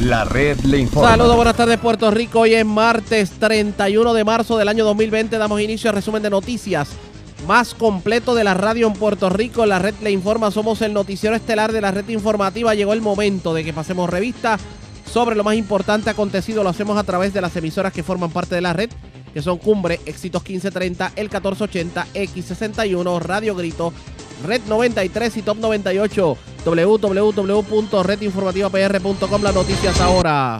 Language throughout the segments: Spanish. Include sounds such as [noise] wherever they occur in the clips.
La red le informa. Saludos, buenas tardes Puerto Rico. Hoy es martes 31 de marzo del año 2020. Damos inicio al resumen de noticias más completo de la radio en Puerto Rico. La red le informa. Somos el noticiero estelar de la red informativa. Llegó el momento de que pasemos revista sobre lo más importante acontecido. Lo hacemos a través de las emisoras que forman parte de la red, que son Cumbre, Éxitos 1530, El 1480, X61, Radio Grito, Red 93 y Top 98 www.redinformativapr.com Las noticias ahora.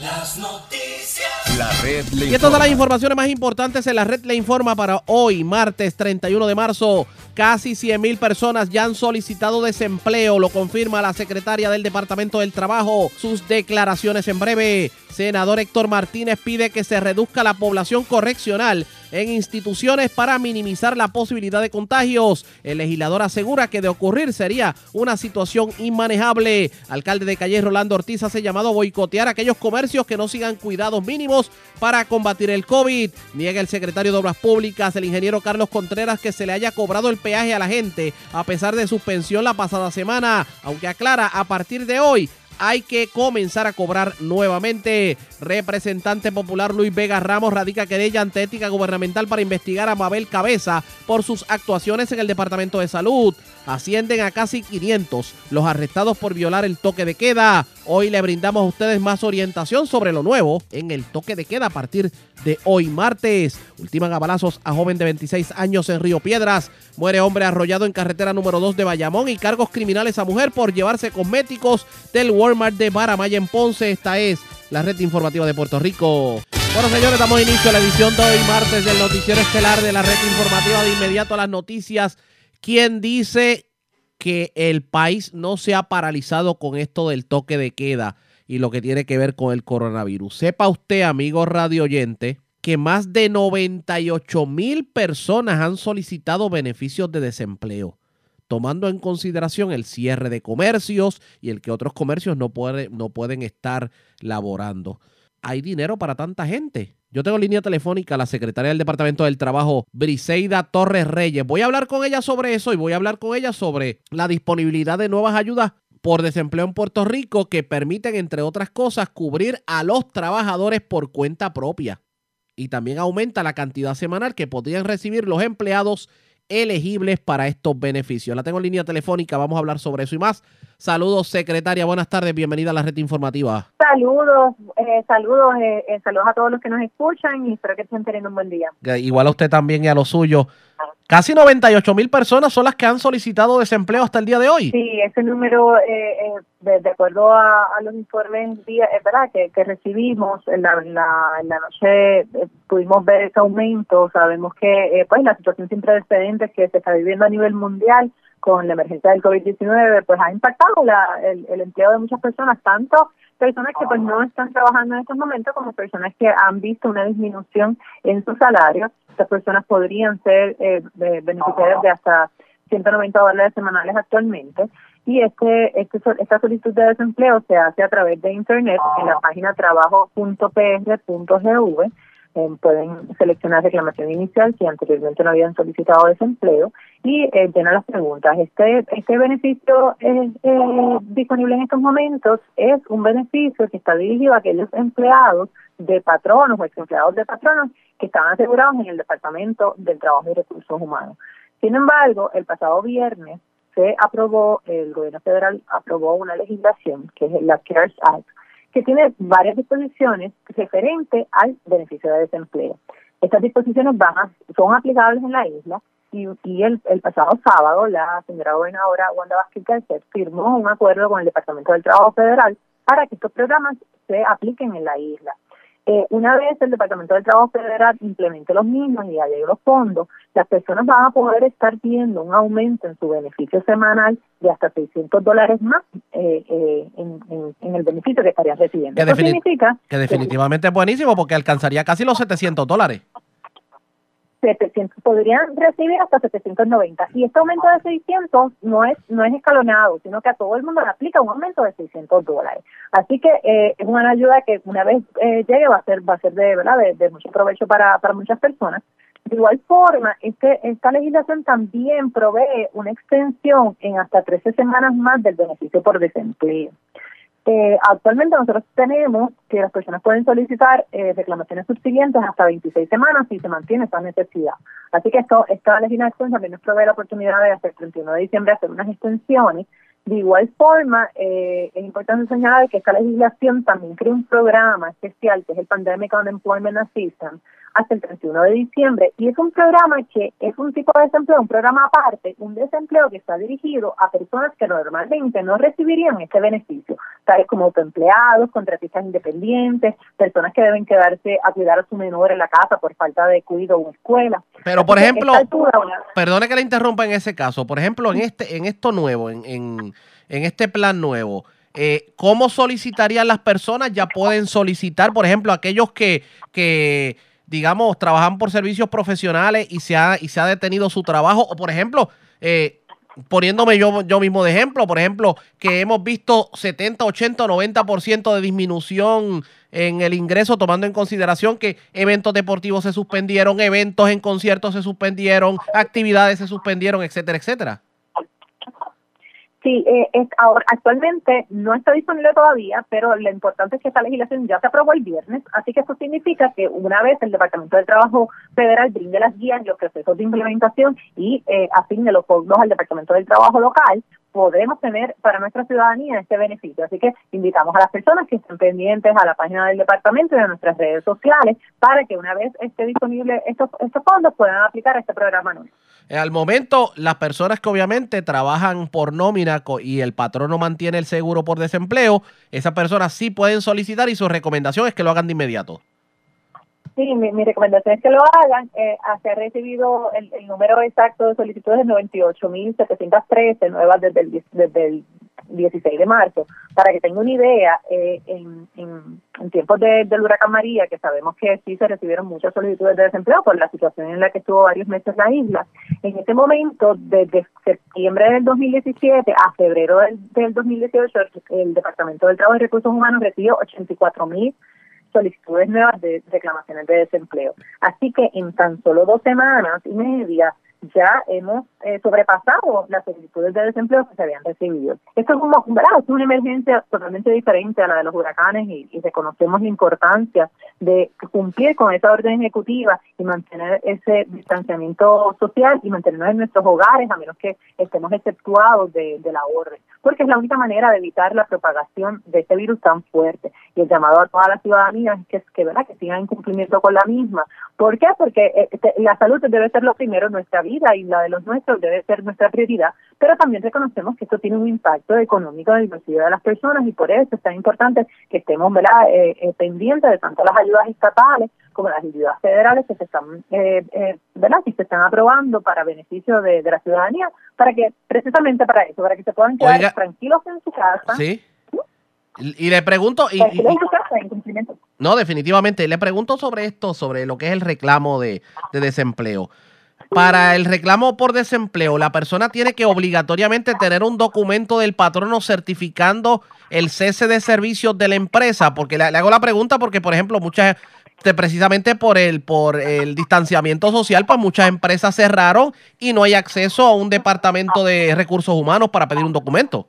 Las noticias. La red le Y estas son informa. las informaciones más importantes en la red le informa para hoy, martes 31 de marzo. Casi 100 mil personas ya han solicitado desempleo, lo confirma la secretaria del Departamento del Trabajo. Sus declaraciones en breve. Senador Héctor Martínez pide que se reduzca la población correccional en instituciones para minimizar la posibilidad de contagios. El legislador asegura que de ocurrir sería una situación inmanejable. Alcalde de Calle Rolando Ortiz hace llamado a boicotear aquellos comercios que no sigan cuidados mínimos para combatir el COVID. Niega el secretario de Obras Públicas, el ingeniero Carlos Contreras, que se le haya cobrado el peaje a la gente a pesar de suspensión la pasada semana, aunque aclara a partir de hoy hay que comenzar a cobrar nuevamente. Representante popular Luis Vega Ramos radica querella ante ética gubernamental para investigar a Mabel Cabeza por sus actuaciones en el Departamento de Salud. Ascienden a casi 500 los arrestados por violar el toque de queda. Hoy le brindamos a ustedes más orientación sobre lo nuevo en el toque de queda a partir de hoy martes. Ultiman a balazos a joven de 26 años en Río Piedras. Muere hombre arrollado en carretera número 2 de Bayamón y cargos criminales a mujer por llevarse cosméticos del Walmart de Baramaya en Ponce. Esta es la red informativa de Puerto Rico. Bueno, señores, damos inicio a la edición de hoy martes del noticiero estelar de la red informativa de inmediato a las noticias. ¿Quién dice que el país no se ha paralizado con esto del toque de queda y lo que tiene que ver con el coronavirus? Sepa usted, amigo radio oyente, que más de 98 mil personas han solicitado beneficios de desempleo, tomando en consideración el cierre de comercios y el que otros comercios no, puede- no pueden estar laborando. ¿Hay dinero para tanta gente? Yo tengo línea telefónica a la secretaria del Departamento del Trabajo, Briseida Torres Reyes. Voy a hablar con ella sobre eso y voy a hablar con ella sobre la disponibilidad de nuevas ayudas por desempleo en Puerto Rico que permiten, entre otras cosas, cubrir a los trabajadores por cuenta propia. Y también aumenta la cantidad semanal que podrían recibir los empleados elegibles para estos beneficios. La tengo en línea telefónica, vamos a hablar sobre eso y más. Saludos, secretaria, buenas tardes, bienvenida a la red informativa. Saludos, eh, saludos, eh, eh, saludos a todos los que nos escuchan y espero que estén teniendo un buen día. Igual a usted también y a lo suyo. Casi 98 mil personas son las que han solicitado desempleo hasta el día de hoy. Sí, ese número, eh, eh, de, acuerdo a, a los informes es verdad que, recibimos en la, la noche, eh, pudimos ver ese aumento. Sabemos que eh, pues la situación sin precedentes que se está viviendo a nivel mundial con la emergencia del COVID-19, pues ha impactado la, el, el empleo de muchas personas, tanto personas que pues no están trabajando en estos momentos como personas que han visto una disminución en su salario. Estas personas podrían ser eh, beneficiarias de hasta 190 dólares semanales actualmente. Y este, este, esta solicitud de desempleo se hace a través de internet en la página trabajo.pr.gv. Pueden seleccionar reclamación inicial si anteriormente no habían solicitado desempleo y eh, llenar las preguntas. Este, este beneficio eh, eh, disponible en estos momentos es un beneficio que está dirigido a aquellos empleados de patronos o ex empleados de patronos que estaban asegurados en el Departamento del Trabajo y Recursos Humanos. Sin embargo, el pasado viernes se aprobó, el gobierno federal aprobó una legislación que es la CARES Act, que tiene varias disposiciones referentes al beneficio de desempleo. Estas disposiciones van son aplicables en la isla y, el, pasado sábado la señora gobernadora Wanda Vázquez firmó un acuerdo con el Departamento del Trabajo Federal para que estos programas se apliquen en la isla. Eh, una vez el Departamento del Trabajo Federal implemente los mismos y haya los fondos, las personas van a poder estar viendo un aumento en su beneficio semanal de hasta 600 dólares más eh, eh, en, en- en el beneficio que estarían recibiendo. Que Eso significa Que definitivamente es buenísimo porque alcanzaría casi los 700 dólares. 700, podrían recibir hasta 790. Y este aumento de 600 no es no es escalonado, sino que a todo el mundo le aplica un aumento de 600 dólares. Así que eh, es una ayuda que una vez eh, llegue va a ser va a ser de verdad de, de mucho provecho para, para muchas personas. De igual forma, este, esta legislación también provee una extensión en hasta 13 semanas más del beneficio por desempleo. Eh, actualmente nosotros tenemos que las personas pueden solicitar eh, reclamaciones subsiguientes hasta 26 semanas si se mantiene esa necesidad. Así que esto esta legislación también nos provee la oportunidad de hasta el 31 de diciembre hacer unas extensiones. De igual forma, eh, es importante señalar que esta legislación también crea un programa especial que es el Pandemic Unemployment Assistance, hasta el 31 de diciembre y es un programa que es un tipo de desempleo, un programa aparte, un desempleo que está dirigido a personas que normalmente no recibirían este beneficio, tales como autoempleados, contratistas independientes, personas que deben quedarse a cuidar a su menor en la casa por falta de cuidado o escuela. Pero por ejemplo, perdone que le interrumpa en ese caso, por ejemplo, en este en esto nuevo, en, en, en este plan nuevo, eh, ¿cómo solicitarían las personas? Ya pueden solicitar, por ejemplo, aquellos que, que digamos, trabajan por servicios profesionales y se ha, y se ha detenido su trabajo. O, por ejemplo, eh, poniéndome yo, yo mismo de ejemplo, por ejemplo, que hemos visto 70, 80, 90% de disminución en el ingreso, tomando en consideración que eventos deportivos se suspendieron, eventos en conciertos se suspendieron, actividades se suspendieron, etcétera, etcétera. Sí, eh, es, ahora, actualmente no está disponible todavía, pero lo importante es que esta legislación ya se aprobó el viernes, así que eso significa que una vez el Departamento del Trabajo Federal brinde las guías los procesos de implementación y eh, asigne los fondos al Departamento del Trabajo local, podemos tener para nuestra ciudadanía este beneficio. Así que invitamos a las personas que estén pendientes a la página del departamento y a nuestras redes sociales para que una vez esté disponible estos, estos fondos puedan aplicar este programa nuevo. Eh, al momento, las personas que obviamente trabajan por nómina y el patrono mantiene el seguro por desempleo, esas personas sí pueden solicitar y su recomendación es que lo hagan de inmediato. Sí, mi, recomendación es que lo hagan. Eh, se ha recibido el, número exacto de solicitudes de 98.713 nuevas desde el, desde el 16 de marzo. Para que tenga una idea, eh, en, tiempos del huracán María, que sabemos que sí se recibieron muchas solicitudes de desempleo por la situación en la que estuvo varios meses la isla, en ese momento, desde septiembre del 2017 a febrero del, del 2018, el Departamento del Trabajo y Recursos Humanos recibió 84 mil solicitudes nuevas de reclamaciones de desempleo. Así que en tan solo dos semanas y media ya hemos eh, sobrepasado las solicitudes de desempleo que se habían recibido. Esto es, como, una emergencia totalmente diferente a la de los huracanes y, reconocemos la importancia de cumplir con esa orden ejecutiva y mantener ese distanciamiento social y mantenernos en nuestros hogares a menos que estemos exceptuados de la orden, porque es la única manera de evitar la propagación de este virus tan fuerte. Y el llamado a toda la ciudadanía es que, que, ¿verdad? que sigan en cumplimiento con la misma. ¿Por qué? Porque eh, la salud debe ser lo primero en nuestra vida y la de los nuestros debe ser nuestra prioridad, pero también reconocemos que esto tiene un impacto económico la vida de las personas y por eso es tan importante que estemos. Eh, eh, pendientes de tanto las ayudas estatales como las ayudas federales que se están, eh, eh, ¿verdad? Que se están aprobando para beneficio de, la ciudadanía, para que, precisamente para eso, para que se puedan quedar tranquilos en su casa. Sí. Y, le pregunto... Y, no, definitivamente. Le pregunto sobre esto, sobre lo que es el reclamo de, de desempleo. Para el reclamo por desempleo, la persona tiene que obligatoriamente tener un documento del patrono certificando el cese de servicios de la empresa, porque le, hago la pregunta porque, por ejemplo, muchas precisamente por el por el distanciamiento social, pues muchas empresas cerraron y no hay acceso a un departamento de recursos humanos para pedir un documento.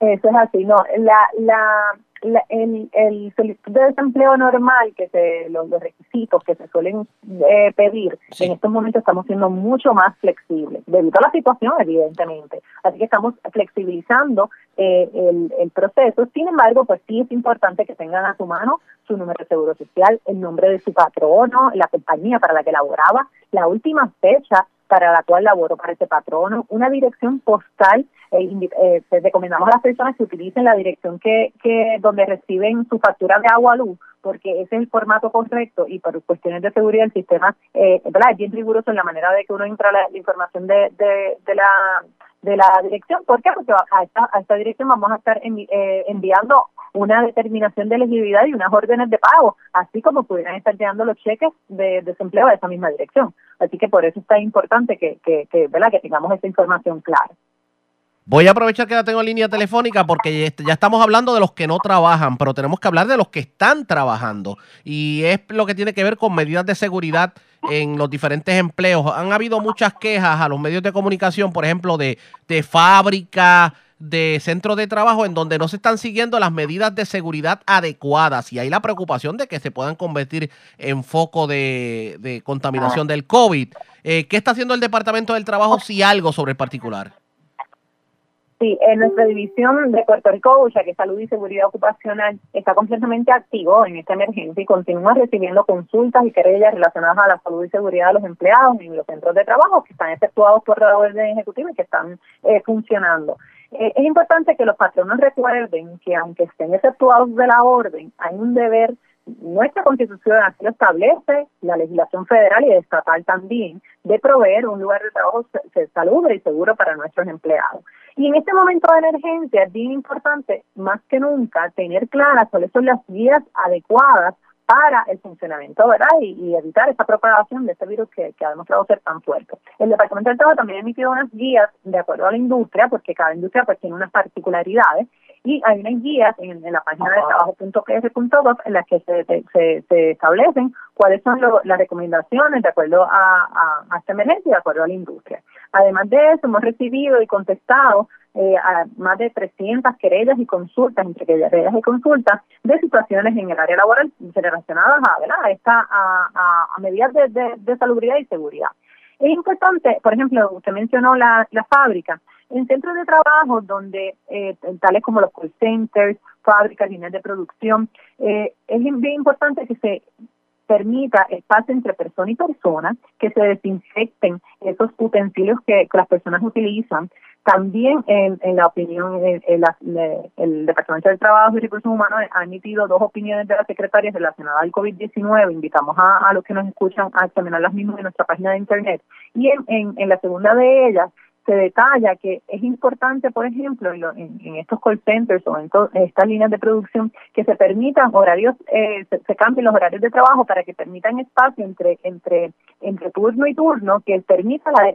Eso es así, no, la, la el, el solicitud de desempleo normal, que se, los, requisitos que se suelen eh, pedir, en estos momentos estamos siendo mucho más flexibles, debido a la situación, evidentemente. Así que estamos flexibilizando eh, el, el proceso. Sin embargo, pues sí es importante que tengan a su mano su número de seguro social, el nombre de su patrono, la compañía para la que laboraba, la última fecha para la cual laboró para ese patrono, una dirección postal eh, eh, recomendamos a las personas que utilicen la dirección que, que donde reciben su factura de agua luz, porque es el formato correcto y por cuestiones de seguridad el sistema eh, es bien riguroso en la manera de que uno entra la, información de, de, la de la dirección. ¿Por qué? Porque a esta, a esta dirección vamos a estar eh, enviando una determinación de elegibilidad y unas órdenes de pago, así como pudieran estar llegando los cheques de desempleo a esa misma dirección. Así que por eso está importante que, que, que, ¿verdad? que tengamos esa información clara. Voy a aprovechar que la tengo en línea telefónica porque ya estamos hablando de los que no trabajan, pero tenemos que hablar de los que están trabajando. Y es lo que tiene que ver con medidas de seguridad en los diferentes empleos. Han habido muchas quejas a los medios de comunicación, por ejemplo, de, de fábricas, de centros de trabajo en donde no se están siguiendo las medidas de seguridad adecuadas y hay la preocupación de que se puedan convertir en foco de, de contaminación del COVID. Eh, ¿Qué está haciendo el Departamento del Trabajo si algo sobre el particular? Sí, en nuestra división de Puerto Rico, ya que Salud y Seguridad Ocupacional está completamente activo en esta emergencia y continúa recibiendo consultas y querellas relacionadas a la salud y seguridad de los empleados en los centros de trabajo que están efectuados por la orden ejecutiva y que están eh, funcionando. Eh, es importante que los patronos recuerden que aunque estén efectuados de la orden, hay un deber nuestra constitución así lo establece, la legislación federal y estatal también, de proveer un lugar de trabajo salubre y seguro para nuestros empleados. Y en este momento de emergencia es bien importante, más que nunca, tener claras cuáles son las guías adecuadas para el funcionamiento. Y, evitar esa propagación de este virus que, ha demostrado ser tan fuerte. El Departamento del Trabajo también ha emitido unas guías de acuerdo a la industria, porque cada industria pues tiene unas particularidades, y hay unas guías en, la página de trabajo.pr.gov en las que se, se, se, establecen cuáles son las recomendaciones de acuerdo a, a, esta emergencia, de acuerdo a la industria. Además de eso, hemos recibido y contestado eh, a más de 300 querellas y consultas, entre querellas y consultas, de situaciones en el área laboral relacionadas a, a, esta, a, a medidas de, de, de salubridad y seguridad. Es importante, por ejemplo, usted mencionó la, la fábrica en centros de trabajo donde eh, tales como los call centers, fábricas, líneas de producción, eh, es bien importante que se permita espacio entre persona y persona, que se desinfecten esos utensilios que, las personas utilizan. También, en, la opinión, el Departamento del Trabajo y Recursos Humanos ha emitido dos opiniones de las secretarias relacionadas al COVID-19. Invitamos a, los que nos escuchan a examinar las mismas en nuestra página de Internet. Y en, en la segunda de ellas, se detalla que es importante, por ejemplo, en, estos call centers o en, estas líneas de producción, que se permitan horarios, eh, se, cambien los horarios de trabajo para que permitan espacio entre entre entre turno y turno, que permita la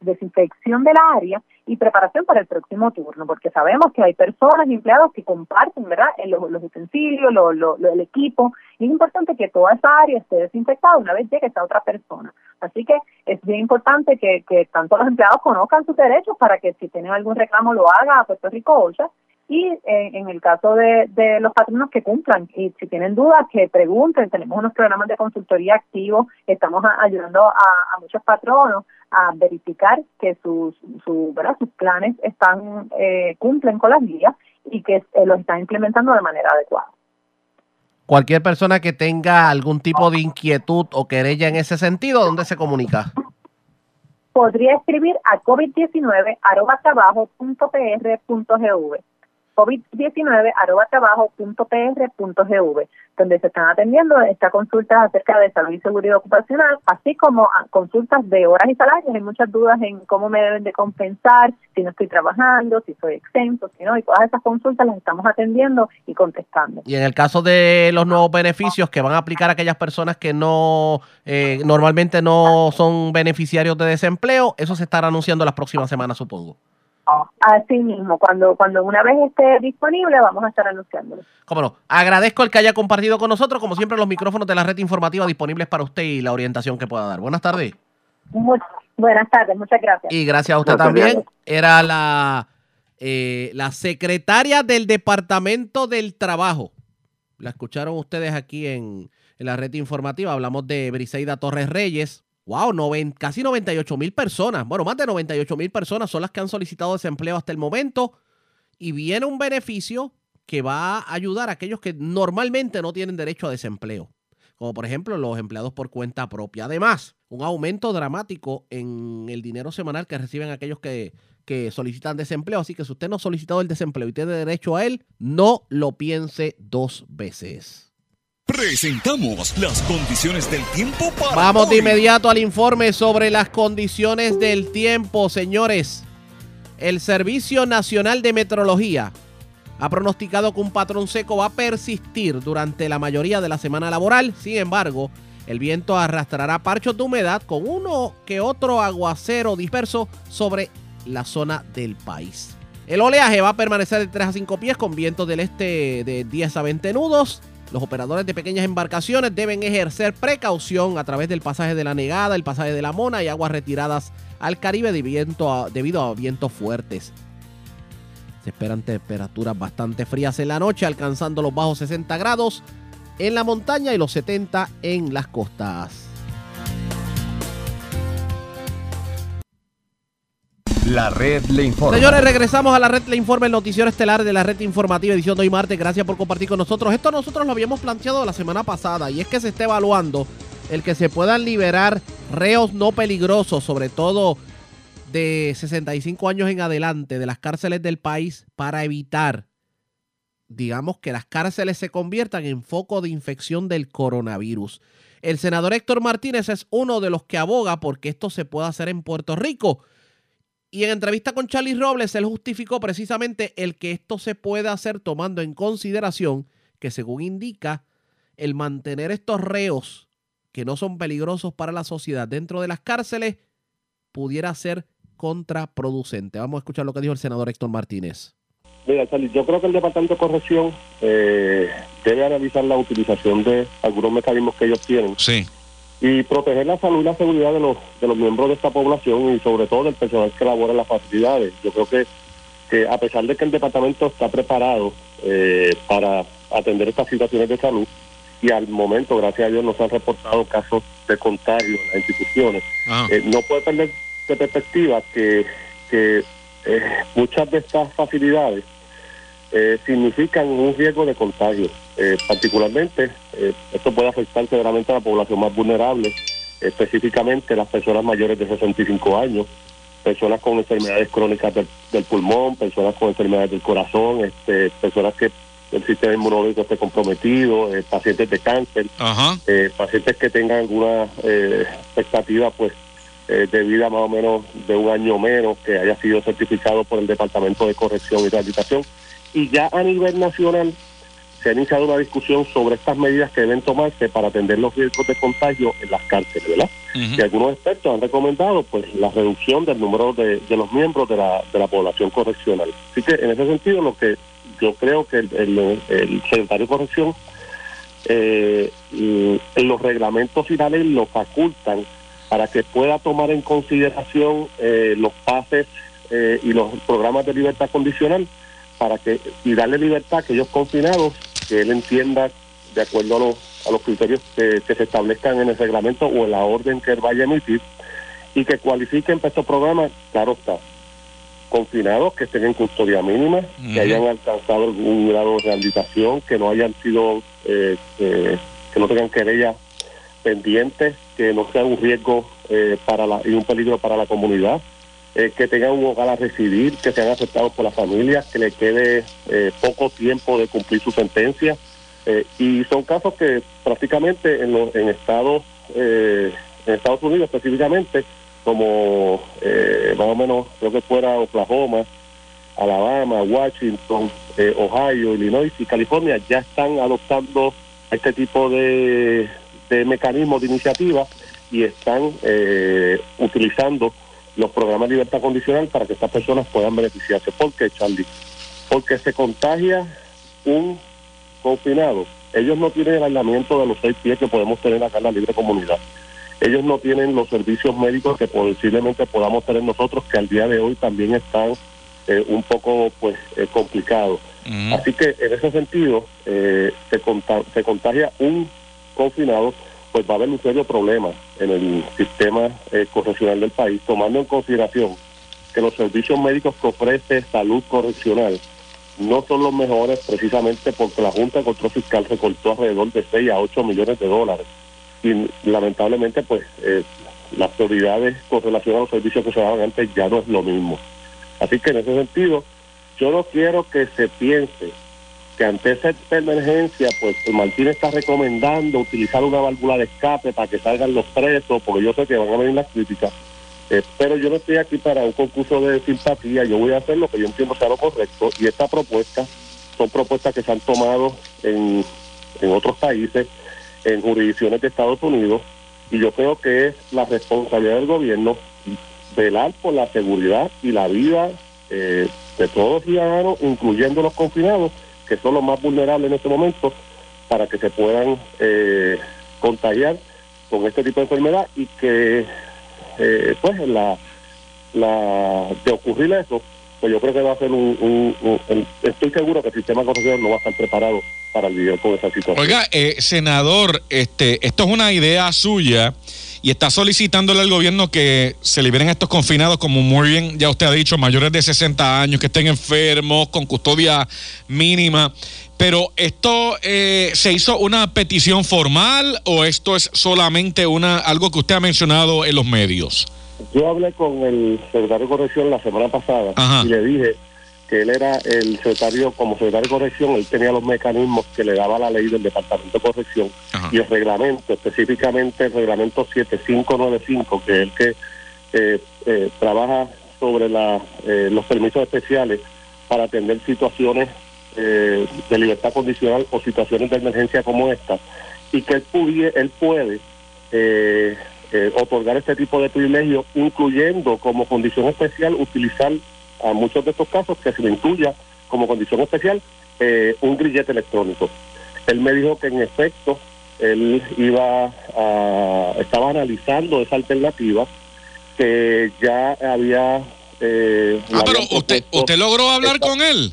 desinfección del área y preparación para el próximo turno, porque sabemos que hay personas y empleados que comparten, ¿verdad?, los, los utensilios, lo, lo, el equipo, es importante que toda esa área esté desinfectada una vez llegue esa otra persona. Así que es bien importante que, que tanto los empleados conozcan sus derechos para que si tienen algún reclamo lo haga a Puerto Rico OSHA y eh, en el caso de, de los patronos que cumplan y si tienen dudas que pregunten, tenemos unos programas de consultoría activos, estamos ayudando a, muchos patronos a verificar que sus, su, ¿verdad? sus planes están eh, cumplen con las guías y que eh, los están implementando de manera adecuada. Cualquier persona que tenga algún tipo de inquietud o querella en ese sentido, ¿dónde se comunica? Podría escribir a covid19 covid19 donde se están atendiendo estas consultas acerca de salud y seguridad ocupacional, así como consultas de horas y salarios. Hay muchas dudas en cómo me deben de compensar, si no estoy trabajando, si soy exento, si no, y todas esas consultas las estamos atendiendo y contestando. Y en el caso de los nuevos beneficios que van a aplicar a aquellas personas que no eh, normalmente no son beneficiarios de desempleo, eso se estará anunciando las próximas semanas, supongo. Así mismo, cuando, cuando una vez esté disponible vamos a estar anunciándolo. Cómo no. Agradezco el que haya compartido con nosotros, como siempre, los micrófonos de la red informativa disponibles para usted y la orientación que pueda dar. Buenas tardes. buenas tardes, muchas gracias. Y gracias a usted también. Era la, eh, la secretaria del Departamento del Trabajo. La escucharon ustedes aquí en, en la red informativa. Hablamos de Briseida Torres Reyes Wow, casi 98 mil personas. Bueno, más de 98 mil personas son las que han solicitado desempleo hasta el momento. Y viene un beneficio que va a ayudar a aquellos que normalmente no tienen derecho a desempleo. Como por ejemplo los empleados por cuenta propia. Además, un aumento dramático en el dinero semanal que reciben aquellos que, que solicitan desempleo. Así que si usted no ha solicitado el desempleo y tiene derecho a él, no lo piense dos veces. Presentamos las condiciones del tiempo para. Vamos de inmediato al informe sobre las condiciones del tiempo, señores. El Servicio Nacional de Metrología ha pronosticado que un patrón seco va a persistir durante la mayoría de la semana laboral. Sin embargo, el viento arrastrará parchos de humedad con uno que otro aguacero disperso sobre la zona del país. El oleaje va a permanecer de 3 a 5 pies con vientos del este de 10 a 20 nudos los operadores de pequeñas embarcaciones deben ejercer precaución a través del pasaje de la Negada, el pasaje de la Mona y aguas retiradas al Caribe debido a vientos fuertes. Se esperan temperaturas bastante frías en la noche, alcanzando los bajos 60 grados en la montaña y los 70 en las costas. La red le informa. Señores, regresamos a la red Le Informa, el noticiero estelar de la red informativa edición de hoy martes. Gracias por compartir con nosotros. Esto nosotros lo habíamos planteado la semana pasada y es que se está evaluando el que se puedan liberar reos no peligrosos, sobre todo de 65 años en adelante, de las cárceles del país para evitar, digamos, que las cárceles se conviertan en foco de infección del coronavirus. El senador Héctor Martínez es uno de los que aboga porque esto se pueda hacer en Puerto Rico. Y en entrevista con Charlie Robles, él justificó precisamente el que esto se pueda hacer tomando en consideración que, según indica, el mantener estos reos que no son peligrosos para la sociedad dentro de las cárceles pudiera ser contraproducente. Vamos a escuchar lo que dijo el senador Héctor Martínez. Mira, Charlie, yo creo que el Departamento de Corrección eh, debe analizar la utilización de algunos mecanismos que ellos tienen Sí. Y proteger la salud y la seguridad de los de los miembros de esta población y sobre todo del personal que labora en las facilidades. Yo creo que, que a pesar de que el departamento está preparado eh, para atender estas situaciones de salud y al momento, gracias a Dios, no se han reportado casos de contagio en las instituciones, eh, no puede perder de perspectiva que, que eh, muchas de estas facilidades eh, significan un riesgo de contagio. Eh, particularmente, eh, esto puede afectar severamente a la población más vulnerable, específicamente las personas mayores de 65 años, personas con enfermedades crónicas del, del pulmón, personas con enfermedades del corazón, este, personas que el sistema inmunológico esté comprometido, eh, pacientes de cáncer, Ajá. eh, pacientes que tengan alguna expectativa pues de vida más o menos de un año menos que haya sido certificado por el Departamento de Corrección y Rehabilitación y ya a nivel nacional se ha iniciado una discusión sobre estas medidas que deben tomarse para atender los riesgos de contagio en las cárceles, ¿verdad? Ujú. Y algunos expertos han recomendado pues la reducción del número de, de los miembros de la, de la población correccional. Así que en ese sentido lo que yo creo que el, el- el secretario de corrección eh, y en los reglamentos finales lo facultan para que pueda tomar en consideración eh, los pases eh, y los programas de libertad condicional para que y darle libertad a aquellos confinados que él entienda de acuerdo a los, a los criterios que, que se establezcan en el reglamento o en la orden que él vaya a emitir y que cualifiquen para estos programas, claro está, confinados que estén en custodia mínima, que hayan alcanzado algún grado de rehabilitación, que no hayan sido, eh, eh, que no tengan querella pendientes, que no sea un riesgo eh, para la, y un peligro para la comunidad, eh, que tengan un hogar a residir, que sean aceptados por la familia, que le quede eh, poco tiempo de cumplir su sentencia. eh, y son casos que prácticamente en, los, en Estados eh, en Estados Unidos específicamente, como eh, más o menos creo que fuera Oklahoma, Alabama, Washington, Ohio, Illinois y California ya están adoptando este tipo de, de mecanismos de iniciativa y están utilizando los programas de libertad condicional para que estas personas puedan beneficiarse. ¿Por qué, Charlie? Porque se contagia un confinado. Ellos no tienen el aislamiento de los seis pies que podemos tener acá en la libre comunidad. Ellos no tienen los servicios médicos que posiblemente podamos tener nosotros, que al día de hoy también están eh, un poco pues eh, complicados. Ujú. Así que en ese sentido eh, se, conta- se contagia un confinado, pues va a haber un serio problema en el sistema eh, correccional del país, tomando en consideración que los servicios médicos que ofrece salud correccional no son los mejores precisamente porque la Junta de Control Fiscal recortó alrededor de 6 a 8 millones de dólares y lamentablemente pues eh, las prioridades con relación a los servicios que se daban antes ya no es lo mismo. Así que en ese sentido yo no quiero que se piense que ante esa emergencia, pues el Martín está recomendando utilizar una válvula de escape para que salgan los presos, porque yo sé que van a venir las críticas. Eh, pero yo no estoy aquí para un concurso de simpatía, yo voy a hacer lo que yo entiendo sea lo correcto, y esta propuesta son propuestas que se han tomado en, en otros países, en jurisdicciones de Estados Unidos, y yo creo que es la responsabilidad del gobierno velar por la seguridad y la vida eh, de todos los ciudadanos, incluyendo los confinados, que son los más vulnerables en este momento, para que se puedan eh, contagiar con este tipo de enfermedad y que, eh, pues, la, la de ocurrir eso, pues yo creo que va a ser un, estoy seguro que el sistema correccional no va a estar preparado para lidiar con esa situación. Oiga, eh, senador, este, esto es una idea suya y está solicitándole al gobierno que se liberen a estos confinados, como muy bien ya usted ha dicho, mayores de 60 años, que estén enfermos, con custodia mínima. Pero esto eh, se hizo una petición formal o esto es solamente una algo que usted ha mencionado en los medios. Yo hablé con el secretario de corrección la semana pasada Ajá. y le dije que él era el secretario, como secretario de corrección, él tenía los mecanismos que le daba la ley del Departamento de Corrección Ajá. y el reglamento, específicamente el reglamento 7595, que es el que eh, eh, trabaja sobre la, eh, los permisos especiales para atender situaciones eh, de libertad condicional o situaciones de emergencia como esta, y que él, pudie- él puede eh, eh, otorgar este tipo de privilegios, incluyendo como condición especial utilizar a muchos de estos casos que se le incluya como condición especial eh, un grillete electrónico. Él me dijo que en efecto él iba a, estaba analizando esa alternativa que ya había eh, Ah, pero usted, usted logró hablar esta- con él.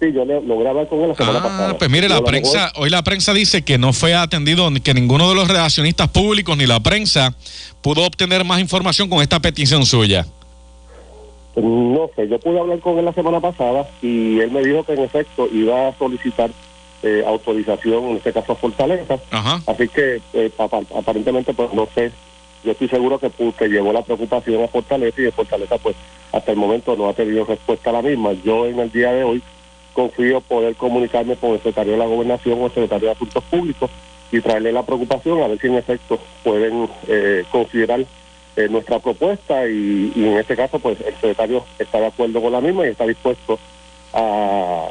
Sí, yo le, logré hablar con él la semana Ah, pasada. pues mire, la prensa, hoy la prensa dice que no fue atendido, ni que ninguno de los relacionistas públicos ni la prensa pudo obtener más información con esta petición suya. No sé, yo pude hablar con él la semana pasada y él me dijo que en efecto iba a solicitar eh, autorización, en este caso a Fortaleza. Ajá. Así que eh, apa- aparentemente, pues no sé, yo estoy seguro que, pu- que llevó la preocupación a Fortaleza y de Fortaleza, pues hasta el momento no ha tenido respuesta a la misma. Yo en el día de hoy confío poder comunicarme con el secretario de la Gobernación o el secretario de Asuntos Públicos y traerle la preocupación a ver si en efecto pueden eh, considerar eh, nuestra propuesta y, y en este caso pues el secretario está de acuerdo con la misma y está dispuesto a,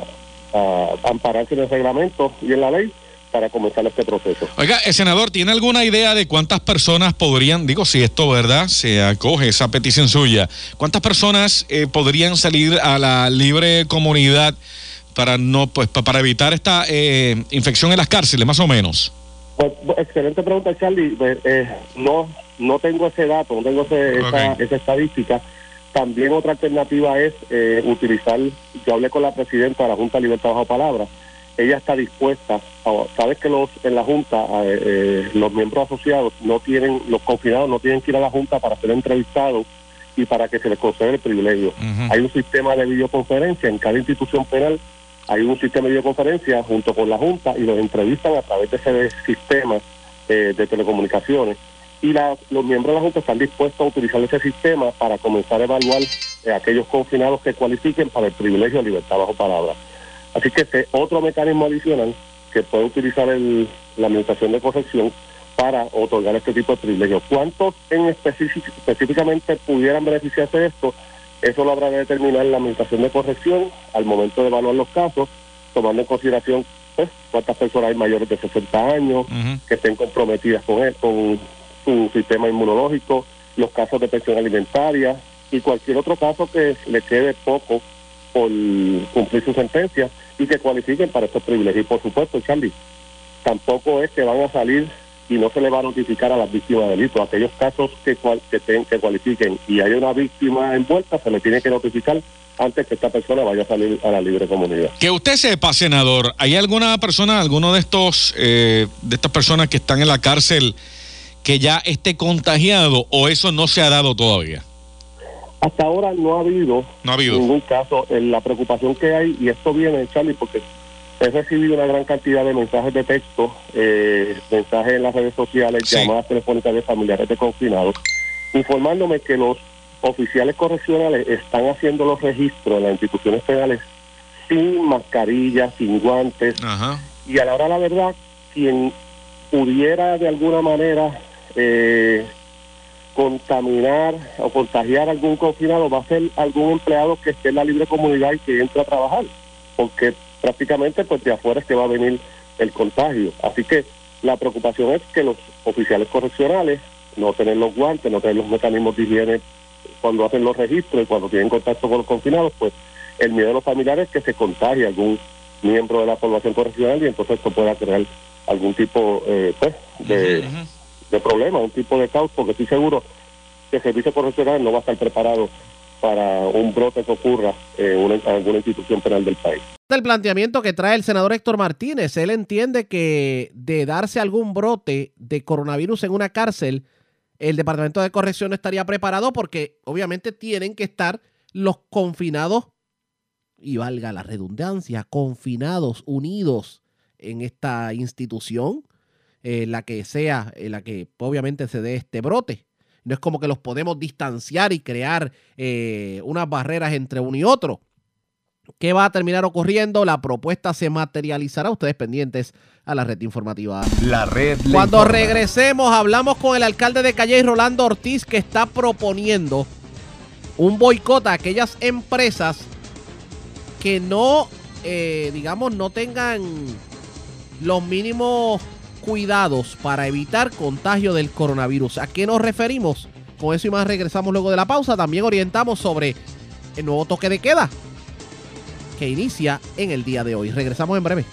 a ampararse en el reglamento y en la ley para comenzar este proceso. Oiga, el senador, ¿tiene alguna idea de cuántas personas podrían, digo, si esto, ¿verdad? Se acoge esa petición suya, ¿cuántas personas eh, podrían salir a la libre comunidad para no, pues, pa- para evitar esta eh, infección en las cárceles, más o menos? Pues, excelente pregunta, Charlie. Eh, eh, no, no tengo ese dato, no tengo ese- esa, esa estadística. También otra alternativa es eh, utilizar, yo hablé con la presidenta de la Junta de Libertad Bajo Palabra, ella está dispuesta, a- sabes que los en la Junta, eh, eh, los miembros asociados no tienen, los confinados no tienen que ir a la Junta para ser entrevistados y para que se les conceda el privilegio. Hay un sistema de videoconferencia en cada institución penal, hay un sistema de videoconferencia junto con la Junta y los entrevistan a través de ese sistema eh, de telecomunicaciones. Y la- los miembros de la Junta están dispuestos a utilizar ese sistema para comenzar a evaluar eh, aquellos confinados que cualifiquen para el privilegio de libertad bajo palabra. Así que este otro mecanismo adicional que puede utilizar el- la Administración de Corrección para otorgar este tipo de privilegios. ¿Cuántos en específic- específicamente pudieran beneficiarse de esto? Eso lo habrá de determinar la Administración de Corrección al momento de evaluar los casos, tomando en consideración pues, cuántas personas hay mayores de 60 años, que estén comprometidas con, él, con su sistema inmunológico, los casos de pensión alimentaria y cualquier otro caso que le quede poco por cumplir su sentencia y que cualifiquen para estos privilegios. Y por supuesto, Charlie, tampoco es que van a salir y no se le va a notificar a las víctimas de delitos. Aquellos casos que, cual- que, ten- que cualifiquen y hay una víctima envuelta, se le tiene que notificar antes que esta persona vaya a salir a la libre comunidad. Que usted sepa, senador, ¿hay alguna persona, alguno de estos, eh, de estas personas que están en la cárcel que ya esté contagiado o eso no se ha dado todavía? Hasta ahora no ha habido, No ha habido. ningún caso. Eh, La preocupación que hay, y esto viene, Charlie, porque he recibido una gran cantidad de mensajes de texto, eh, mensajes en las redes sociales, Sí. llamadas telefónicas de familiares de confinados, informándome que los oficiales correccionales están haciendo los registros en las instituciones penales sin mascarilla, sin guantes, Ajá. y a la hora de la verdad, quien pudiera de alguna manera eh, contaminar o contagiar a algún confinado va a ser algún empleado que esté en la libre comunidad y que entre a trabajar, porque prácticamente pues de afuera es que va a venir el contagio. Así que la preocupación es que los oficiales correccionales no tener los guantes, no tener los mecanismos de higiene cuando hacen los registros y cuando tienen contacto con los confinados, pues el miedo de los familiares es que se contagie algún miembro de la población correccional y entonces esto pueda crear algún tipo eh, pues, de. De problema, un tipo de caos, porque estoy seguro que el servicio correccional no va a estar preparado para un brote que ocurra en, una- en alguna institución penal del país. el planteamiento que trae el senador Héctor Martínez. Él entiende que de darse algún brote de coronavirus en una cárcel, el Departamento de Corrección no estaría preparado porque obviamente tienen que estar los confinados, y valga la redundancia, confinados, unidos en esta institución, en la que sea, en la que obviamente se dé este brote. No es como que los podemos distanciar y crear eh, unas barreras entre uno y otro. ¿Qué va a terminar ocurriendo? La propuesta se materializará. Ustedes pendientes a la red informativa. La red Cuando informa. regresemos, hablamos con el alcalde de Calle, Rolando Ortiz, que está proponiendo un boicot a aquellas empresas que no, eh, digamos, no tengan los mínimos cuidados para evitar contagio del coronavirus. ¿A qué nos referimos? Con eso y más regresamos luego de la pausa. También orientamos sobre el nuevo toque de queda que inicia en el día de hoy. Regresamos en breve.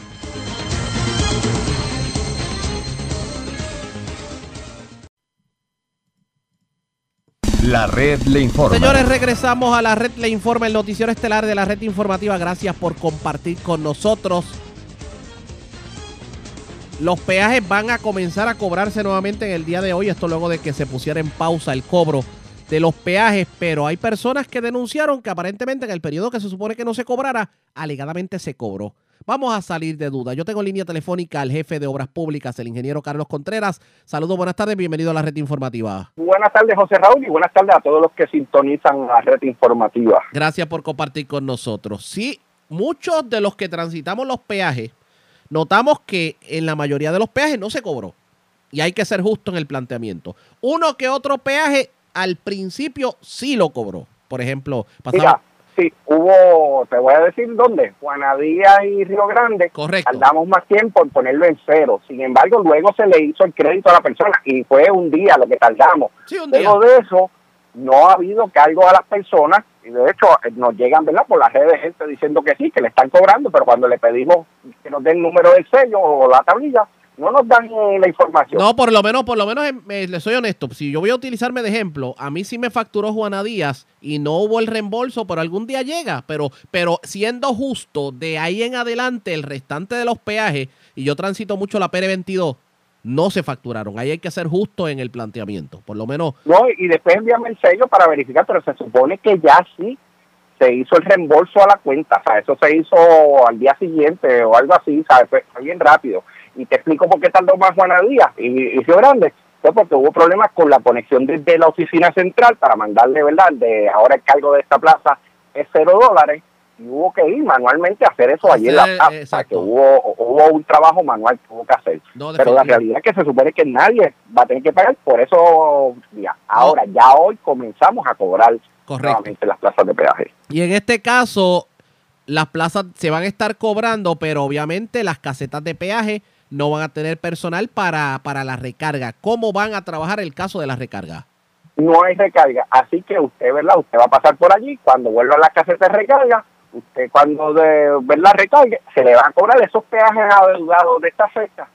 La red le informa. Señores, regresamos a la red Le Informa, el noticiero estelar de la red informativa. Gracias por compartir con nosotros. Los peajes van a comenzar a cobrarse nuevamente en el día de hoy. Esto luego de que se pusiera en pausa el cobro de los peajes. Pero hay personas que denunciaron que aparentemente en el periodo que se supone que no se cobrara, alegadamente se cobró. Vamos a salir de duda. Yo tengo en línea telefónica al jefe de Obras Públicas, el ingeniero Carlos Contreras. Saludos, buenas tardes, bienvenido a la red informativa. Buenas tardes, José Raúl, y buenas tardes a todos los que sintonizan la red informativa. Gracias por compartir con nosotros. Sí, muchos de los que transitamos los peajes, notamos que en la mayoría de los peajes no se cobró. Y hay que ser justo en el planteamiento. Uno que otro peaje al principio sí lo cobró. Por ejemplo, Mira, pasaba... sí, hubo, te voy a decir dónde, Juanadía y Río Grande, Correcto. tardamos más tiempo en ponerlo en cero. Sin embargo, luego se le hizo el crédito a la persona y fue un día lo que tardamos. Sí, un día. Luego de eso, no ha habido cargo a las personas y de hecho eh, nos llegan, ¿verdad? Por las redes gente diciendo que sí, que le están cobrando, pero cuando le pedimos que nos den el número del sello o la tablilla, no nos dan eh, la información. No, por lo menos, por lo menos, eh, le soy honesto. Si yo voy a utilizarme de ejemplo, a mí sí me facturó Juana Díaz y no hubo el reembolso, pero algún día llega. Pero, pero siendo justo, de ahí en adelante, el restante de los peajes, y yo transito mucho la PR22, no se facturaron. Ahí hay que ser justo en el planteamiento. Por lo menos, No, y después envíame el sello para verificar, pero se supone que ya sí se hizo el reembolso a la cuenta, o sea, eso se hizo al día siguiente o algo así, ¿sabes? Fue, bien rápido. Y te explico por qué tardó más Juana Díaz y, y Río Grande. Fue porque hubo problemas con la conexión desde la oficina central para mandarle, ¿verdad? De ahora el cargo de esta plaza es cero dólares y hubo que ir manualmente a hacer eso allí en la plaza. Que hubo, hubo un trabajo manual que hubo que hacer. no Pero la realidad es que se supone que nadie va a tener que pagar por eso. Ya. Ahora, ya hoy comenzamos a cobrar Correcto. nuevamente las plazas de peaje. Y en este caso, las plazas se van a estar cobrando, pero obviamente las casetas de peaje no van a tener personal para, para la recarga. ¿Cómo van a trabajar el caso de la recarga? No hay recarga, así que usted, ¿verdad? Usted va a pasar por allí, cuando vuelva a la caseta de recarga, usted cuando de verla recargue, se le van a cobrar esos peajes adeudados de esta fecha.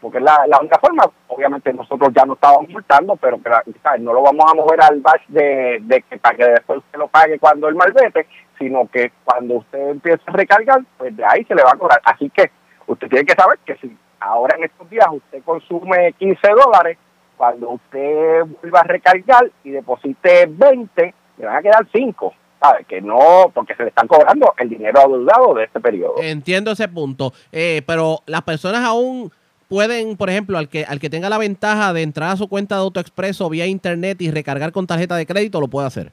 Porque la, la única forma, obviamente nosotros ya no estábamos multando, pero que la- ¿sabe? no lo vamos a mover al batch de, de que para que después usted lo pague cuando el malvete, sino que cuando usted empiece a recargar, pues de ahí se le va a cobrar. Así que usted tiene que saber que si ahora en estos días usted consume 15 dólares, cuando usted vuelva a recargar y deposite 20, le van a quedar 5. ¿Sabe? Que no, porque se le están cobrando el dinero adeudado de este periodo. Entiendo ese punto, eh, pero las personas aún pueden, por ejemplo, al que, al que tenga la ventaja de entrar a su cuenta de AutoExpreso vía internet y recargar con tarjeta de crédito, lo puede hacer.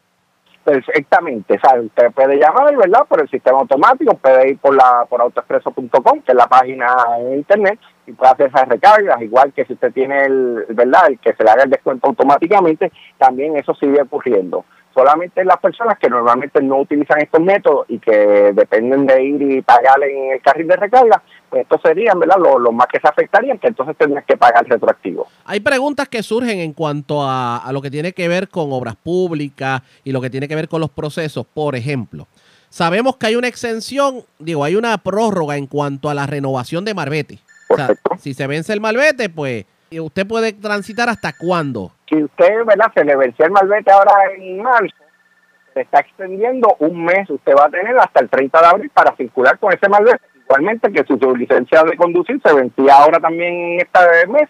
Perfectamente. Usted puede llamar, ¿verdad? Por el sistema automático, puede ir por la por autoexpreso.com, que es la página en internet, y puede hacer esas recargas, igual que si usted tiene el, ¿verdad? El que se le haga el descuento automáticamente, también eso sigue ocurriendo. Solamente las personas que normalmente no utilizan estos métodos y que dependen de ir y pagar en el carril de recarga, pues estos serían, ¿verdad? Los, los más que se afectarían, que entonces tendrían que pagar retroactivo. Hay preguntas que surgen en cuanto a, a lo que tiene que ver con obras públicas y lo que tiene que ver con los procesos. Por ejemplo, sabemos que hay una exención, digo, hay una prórroga en cuanto a la renovación de Marbete. O sea, si se vence el Marbete, pues ¿y usted puede transitar hasta cuándo. si usted, ¿verdad? Se le venció el malvete ahora en marzo, se está extendiendo un mes, usted va a tener hasta el 30 de abril para circular con ese malvete. Igualmente que si su licencia de conducir se vencía ahora también en este mes,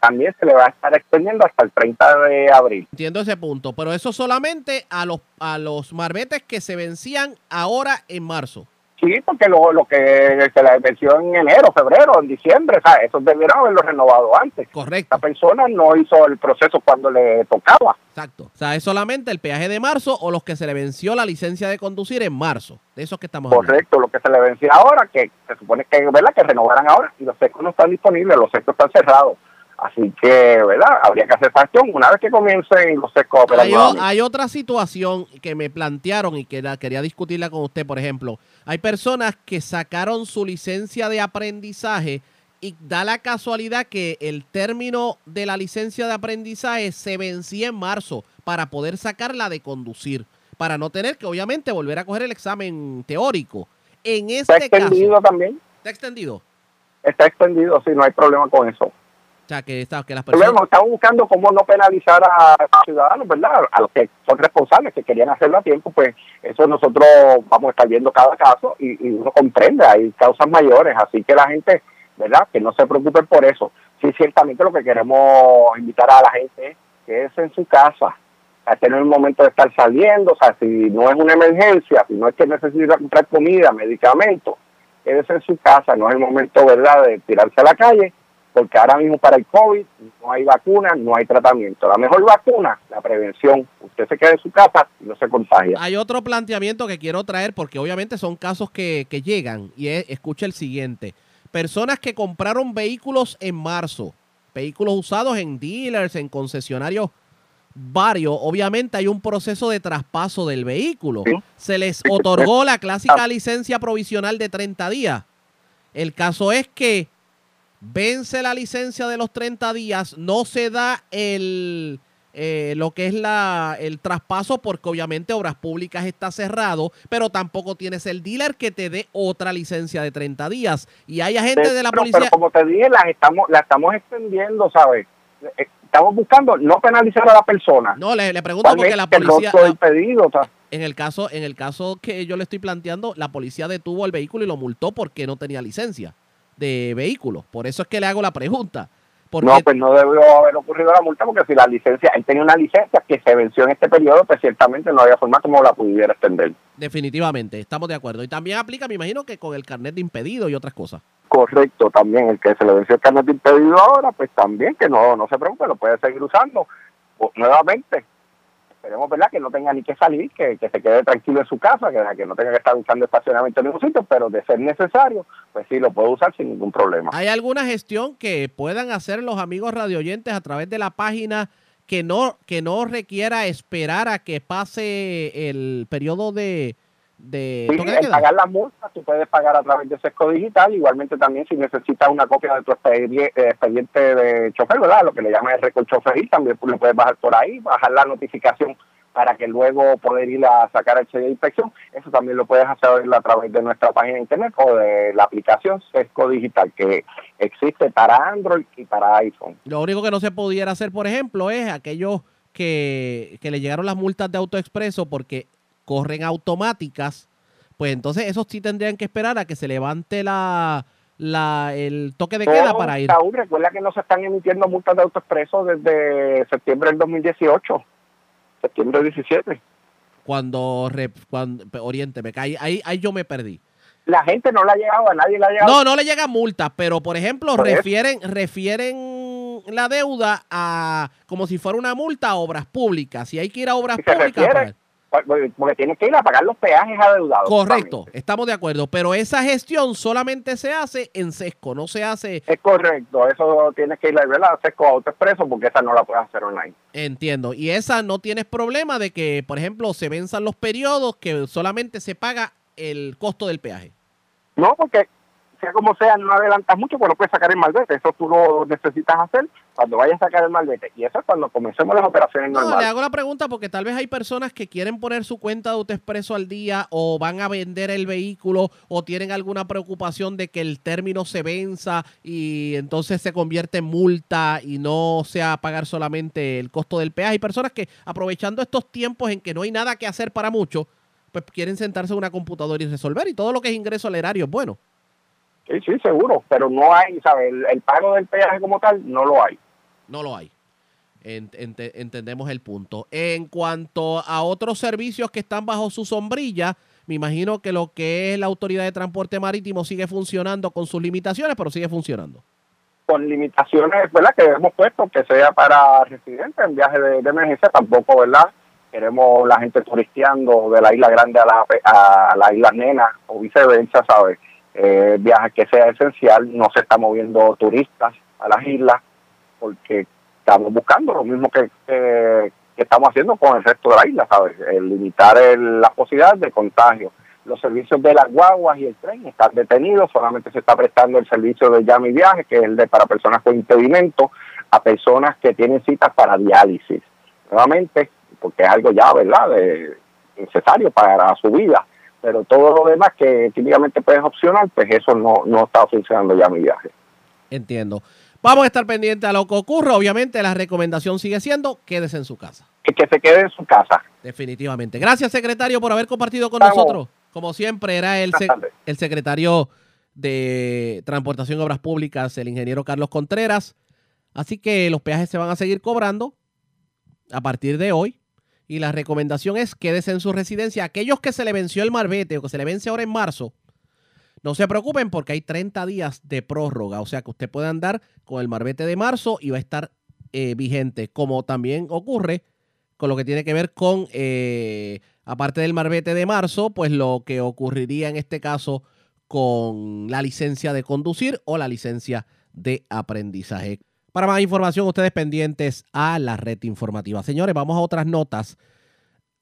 también se le va a estar extendiendo hasta el 30 de abril. Entiendo ese punto, pero eso solamente a los, a los marbetes que se vencían ahora en marzo. Sí, porque lo, lo que se le venció en enero, febrero, en diciembre, o sea, esos debieron haberlo renovado antes. Correcto. La persona no hizo el proceso cuando le tocaba. Exacto. O sea, es solamente el peaje de marzo o los que se le venció la licencia de conducir en marzo. De esos que estamos hablando. Correcto, lo que se le vencía ahora, que se supone que, ¿verdad? Que renovaran ahora y los secos no están disponibles, los secos están cerrados. Así que, ¿verdad? Habría que hacer sanción una vez que comiencen los operar Hay, o- hay otra situación que me plantearon y que la quería discutirla con usted, por ejemplo. Hay personas que sacaron su licencia de aprendizaje y da la casualidad que el término de la licencia de aprendizaje se vencía en marzo para poder sacarla de conducir, para no tener que obviamente volver a coger el examen teórico. En Está este caso, extendido también. está extendido. Está extendido, sí, no hay problema con eso. O sea, que, las personas... vemos, estamos buscando cómo no penalizar a los ciudadanos, ¿verdad? A los que son responsables, que querían hacerlo a tiempo, pues eso nosotros vamos a estar viendo cada caso y, y uno comprende, hay causas mayores, así que la gente, ¿verdad? Que no se preocupen por eso. Sí, ciertamente lo que queremos invitar a la gente es que es en su casa, a tener un momento de estar saliendo, o sea, si no es una emergencia, si no es que necesita comprar comida, medicamentos, quédese en su casa, no es el momento, ¿verdad?, de tirarse a la calle, porque ahora mismo para el COVID no hay vacuna, no hay tratamiento. La mejor vacuna, la prevención. Usted se queda en su casa y no se contagia. Hay otro planteamiento que quiero traer porque obviamente son casos que, que llegan y es- escucha el siguiente. Personas que compraron vehículos en marzo, vehículos usados en dealers, en concesionarios varios, obviamente hay un proceso de traspaso del vehículo. Sí. Se les otorgó la clásica [laughs] licencia provisional de 30 días. El caso es que vence la licencia de los 30 días, no se da el eh, lo que es la, el traspaso porque obviamente Obras Públicas está cerrado, pero tampoco tienes el dealer que te dé otra licencia de 30 días. Y hay agentes de la Pero- policía... Pero como te dije, las estamos, la estamos extendiendo, ¿sabes? Eh, Estamos buscando no penalizar a la persona. No, le, le pregunto porque la ¿Cuál es el policía... del pedido? O sea, En el caso, en el caso que yo le estoy planteando, la policía detuvo el vehículo y lo multó porque no tenía licencia de vehículo. Por eso es que le hago la pregunta. Porque no, pues no debió haber ocurrido la multa porque si la licencia, él tenía una licencia que se venció en este periodo, pues ciertamente no había forma como la pudiera extender. definitivamente, estamos de acuerdo. Y también aplica, me imagino que con el carnet de impedido y otras cosas. Correcto, también el que se le venció el carnet de impedido ahora, pues también que no, no se preocupe, lo puede seguir usando nuevamente. Esperemos, ¿verdad? Que no tenga ni que salir, que, que se quede tranquilo en su casa, que, que no tenga que estar usando estacionamiento en ningún sitio, pero de ser necesario, pues sí, lo puede usar sin ningún problema. ¿Hay alguna gestión que puedan hacer los amigos radioyentes a través de la página que no, que no requiera esperar a que pase el periodo de, de Sí, el pagar las multas, tú puedes pagar a través de Sesco Digital, igualmente también si necesitas una copia de tu eh, expediente de chofer, ¿verdad? Lo que le llaman el récord choferil, también lo puedes bajar por ahí, bajar la notificación para que luego poder ir a sacar el sello de inspección. Eso también lo puedes hacer a través de nuestra página de internet o de la aplicación Sesco Digital que existe para Android y para iPhone. Lo único que no se pudiera hacer, por ejemplo, es aquellos que, que le llegaron las multas de AutoExpreso porque corren automáticas, pues entonces esos sí tendrían que esperar a que se levante la, la el toque de queda para ir. Saúl, recuerda que no se están emitiendo multas de autoexpreso desde septiembre del 2018, septiembre 17. Cuando, cuando Oriente me ahí, ahí yo me perdí. La gente no le ha llegado, a nadie le ha llegado. No, no le llega multa, pero por ejemplo, Por eso. refieren, refieren la deuda a como si fuera una multa a obras públicas. Si hay que ir a obras Si públicas. refiere, pagar. Porque- porque tienen que ir a pagar los peajes adeudados. Correcto, estamos de acuerdo. Pero esa gestión solamente se hace en sesco, no se hace, Es correcto, eso tienes que ir a hacer con autoexpreso porque esa no la puedes hacer online. entiendo. Y esa no tienes problema de que, por ejemplo, se venzan los periodos que solamente se paga el costo del peaje. No, porque sea como sea, no adelantas mucho, pues no puedes sacar el malvete. Eso tú lo necesitas hacer cuando vayas a sacar el malvete. Y eso es cuando comencemos las operaciones No, le hago la pregunta porque tal vez hay personas que quieren poner su cuenta de AutoExpreso al día o van a vender el vehículo o tienen alguna preocupación de que el término se venza y entonces se convierte en multa y no sea pagar solamente el costo del peaje. Hay personas que aprovechando estos tiempos en que no hay nada que hacer para muchos, pues quieren sentarse en una computadora y resolver y todo lo que es ingreso al erario es bueno. Sí, sí, seguro. Pero no hay, ¿sabes? El, el pago del peaje como tal, no lo hay. No lo hay. Ent- ente- entendemos el punto. En cuanto a otros servicios que están bajo su sombrilla, me imagino que lo que es la Autoridad de Transporte Marítimo sigue funcionando con sus limitaciones, pero sigue funcionando. con limitaciones, ¿verdad? Que hemos puesto que sea para residentes en viaje de, de emergencia, tampoco, ¿verdad? Queremos la gente turisteando de la isla grande a la, a la isla nena o viceversa, ¿sabes? Eh, viaje que sea esencial, no se está moviendo turistas a las islas porque estamos buscando lo mismo que estamos haciendo con el resto de la isla, ¿sabes? El limitar el- la posibilidad de contagio. Los servicios de las guaguas y el tren están detenidos, solamente se está prestando el servicio de llame y viaje, que es el de para personas con impedimento, a personas que tienen citas para diálisis. Nuevamente, porque es algo ya, ¿verdad?, de, necesario para su vida. Pero todo lo demás que típicamente puedes opcional, pues eso no, no está funcionando ya mi viaje. Entiendo. Vamos a estar pendientes a lo que ocurra. Obviamente, la recomendación sigue siendo quédese en su casa. Que se quede en su casa. Definitivamente. Gracias, secretario, por haber compartido con Estamos. nosotros. Como siempre, era el, sec- el secretario de Transportación y Obras Públicas, el ingeniero Carlos Contreras. Así que los peajes se van a seguir cobrando a partir de hoy. Y la recomendación es quédese en su residencia. Aquellos que se le venció el marbete o que se le vence ahora en marzo, no se preocupen porque hay 30 días de prórroga. O sea que usted puede andar con el marbete de marzo y va a estar eh, vigente. Como también ocurre con lo que tiene que ver con, eh, aparte del marbete de marzo, pues lo que ocurriría en este caso con la licencia de conducir o la licencia de aprendizaje. Para más información, ustedes pendientes a la red informativa. Señores, vamos a otras notas.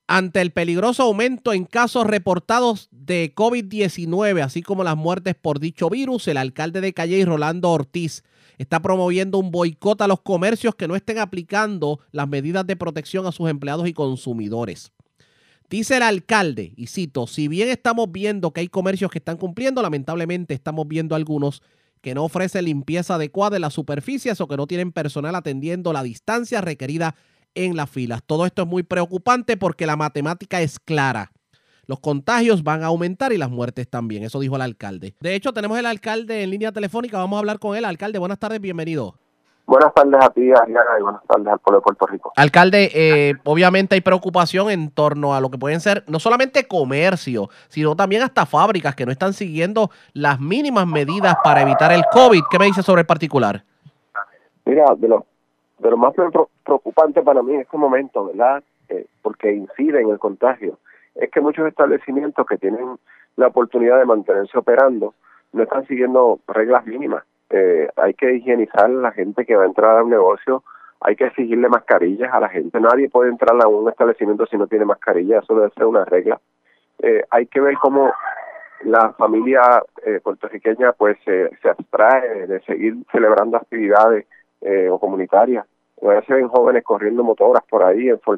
Ante el peligroso aumento en casos reportados de COVID-19, así como las muertes por dicho virus, el alcalde de Calle, Rolando Ortiz, está promoviendo un boicot a los comercios que no estén aplicando las medidas de protección a sus empleados y consumidores. Dice el alcalde, y cito, si bien estamos viendo que hay comercios que están cumpliendo, lamentablemente estamos viendo algunos que no ofrecen limpieza adecuada de las superficies o que no tienen personal atendiendo la distancia requerida en las filas. Todo esto es muy preocupante porque la matemática es clara. Los contagios van a aumentar y las muertes también. Eso dijo el alcalde. De hecho, tenemos el alcalde en línea telefónica. Vamos a hablar con él. Alcalde, buenas tardes, bienvenido. Buenas tardes a ti, Ariana, y buenas tardes al pueblo de Puerto Rico. Alcalde, eh, obviamente hay preocupación en torno a lo que pueden ser no solamente comercio, sino también hasta fábricas que no están siguiendo las mínimas medidas para evitar el COVID. ¿Qué me dice sobre el particular? Mira, de lo, de lo más pre- preocupante para mí en este momento, ¿verdad? Eh, porque incide en el contagio, es que muchos establecimientos que tienen la oportunidad de mantenerse operando no están siguiendo reglas mínimas. Eh, hay que higienizar a la gente que va a entrar a un negocio, hay que exigirle mascarillas a la gente. Nadie puede entrar a un establecimiento si no tiene mascarilla, eso debe ser una regla. Eh, hay que ver cómo la familia eh, puertorriqueña pues se abstrae de seguir celebrando actividades eh, o comunitarias. A veces ven jóvenes corriendo motoras por ahí en full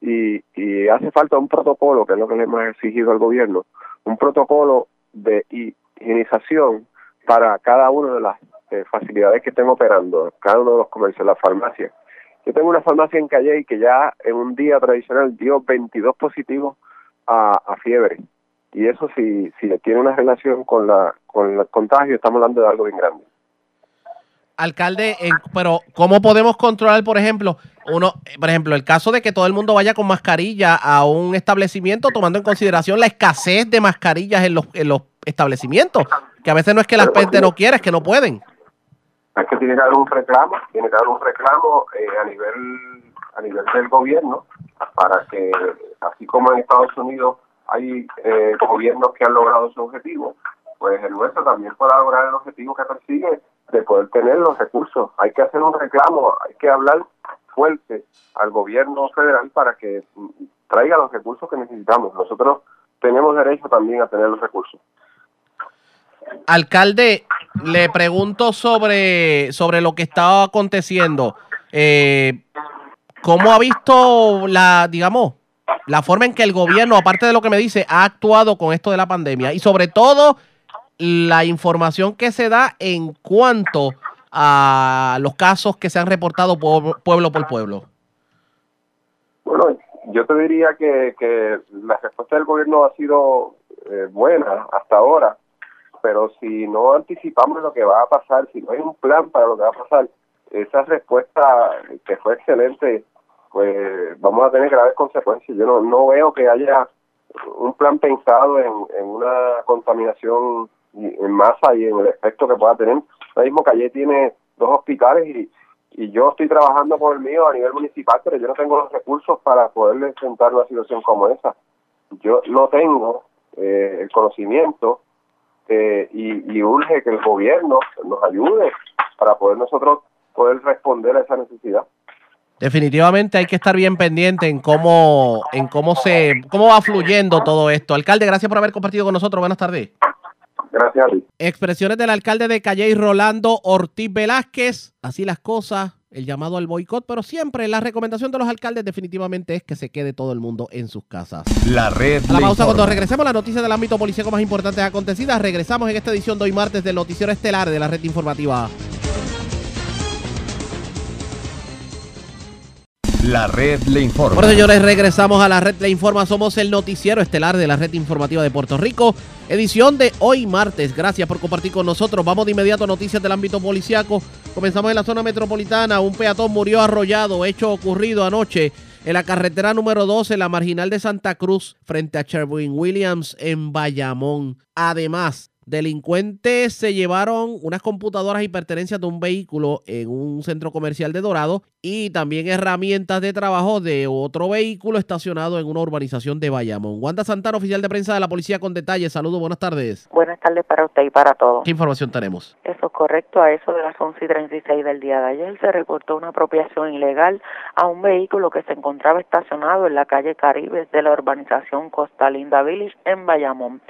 y, y hace falta un protocolo, que es lo que le hemos exigido al gobierno, un protocolo de higienización para cada una de las eh, facilidades que estén operando, cada uno de los comercios, las farmacias. Yo tengo una farmacia en Calle que ya en un día tradicional dio 22 positivos a, a fiebre. Y eso si, si tiene una relación con la con el contagio, estamos hablando de algo bien grande. Alcalde, en- pero ¿cómo podemos controlar, por ejemplo, uno, eh, por ejemplo, el caso de que todo el mundo vaya con mascarilla a un establecimiento, tomando en consideración la escasez de mascarillas en los, en los establecimientos? Que a veces no es que la gente no quiera, es que no pueden. Es que tiene que haber un reclamo, tiene que haber un reclamo eh, a nivel a nivel del gobierno para que, así como en Estados Unidos hay eh, gobiernos que han logrado su objetivo, pues el nuestro también pueda lograr el objetivo que persigue de poder tener los recursos. Hay que hacer un reclamo, hay que hablar fuerte al gobierno federal para que mm, traiga los recursos que necesitamos. Nosotros tenemos derecho también a tener los recursos. Alcalde, le pregunto sobre, sobre lo que está aconteciendo. Eh, ¿Cómo ha visto la, digamos, la forma en que el gobierno, aparte de lo que me dice, ha actuado con esto de la pandemia? Y sobre todo, la información que se da en cuanto a los casos que se han reportado por- pueblo por pueblo. Bueno, yo te diría que, que la respuesta del gobierno ha sido eh, buena hasta ahora, pero si no anticipamos lo que va a pasar, si no hay un plan para lo que va a pasar, esa respuesta que fue excelente, pues vamos a tener graves consecuencias. Yo no, no veo que haya un plan pensado en, una contaminación en masa y en el efecto que pueda tener. Ahora mismo Calle tiene dos hospitales y, yo estoy trabajando con el mío a nivel municipal, pero yo no tengo los recursos para poderle enfrentar una situación como esa. Yo no tengo eh, el conocimiento eh, y, y urge que el gobierno nos ayude para poder nosotros poder responder a esa necesidad. Definitivamente hay que estar bien pendiente en cómo, en cómo se, cómo va fluyendo todo esto. Alcalde, gracias por haber compartido con nosotros. Buenas tardes. Gracias a ti. Expresiones del alcalde de Calle Rolando Ortiz Velázquez. Así las cosas, el llamado al boicot, pero siempre la recomendación de los alcaldes definitivamente es que se quede todo el mundo en sus casas. La red A la pausa cuando regresemos las noticias del ámbito policíaco más importantes acontecidas. Regresamos en esta edición de hoy martes del noticiero estelar de la red informativa. La red le informa. Bueno, señores, regresamos a la red Le Informa. Somos el noticiero estelar de la red informativa de Puerto Rico. Edición de hoy martes. Gracias por compartir con nosotros. Vamos de inmediato a noticias del ámbito policiaco. Comenzamos en la zona metropolitana. Un peatón murió arrollado. Hecho ocurrido anoche en la carretera número 12, la marginal de Santa Cruz, frente a Sherwin Williams en Bayamón. Además, delincuentes se llevaron unas computadoras y pertenencias de un vehículo en un centro comercial de Dorado y también herramientas de trabajo de otro vehículo estacionado en una urbanización de Bayamón. Wanda Santana, oficial de prensa de la policía con detalles. Saludos, buenas tardes. Buenas tardes para usted y para todos. ¿Qué información tenemos? Eso es correcto. A eso de las 11 y 36 del día de ayer se reportó una apropiación ilegal a un vehículo que se encontraba estacionado en la calle Caribes de la urbanización Costa Linda Village en Bayamón,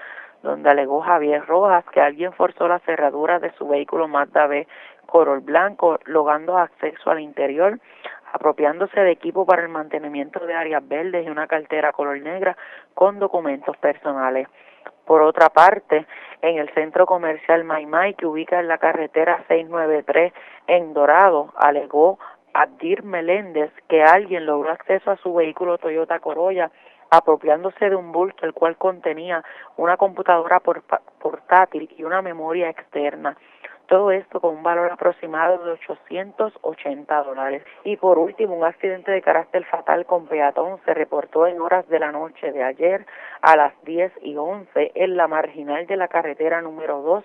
donde alegó Javier Rojas que alguien forzó la cerradura de su vehículo Mazda B color blanco, logrando acceso al interior, apropiándose de equipo para el mantenimiento de áreas verdes y una cartera color negra con documentos personales. Por otra parte, en el centro comercial Maimai, que ubica en la carretera 693 en Dorado, alegó Abdir Meléndez que alguien logró acceso a su vehículo Toyota Corolla apropiándose de un bulto el cual contenía una computadora por- portátil y una memoria externa. Todo esto con un valor aproximado de 880 dólares. Y por último, un accidente de carácter fatal con peatón se reportó en horas de la noche de ayer a las 10 y 11 en la marginal de la carretera número 2,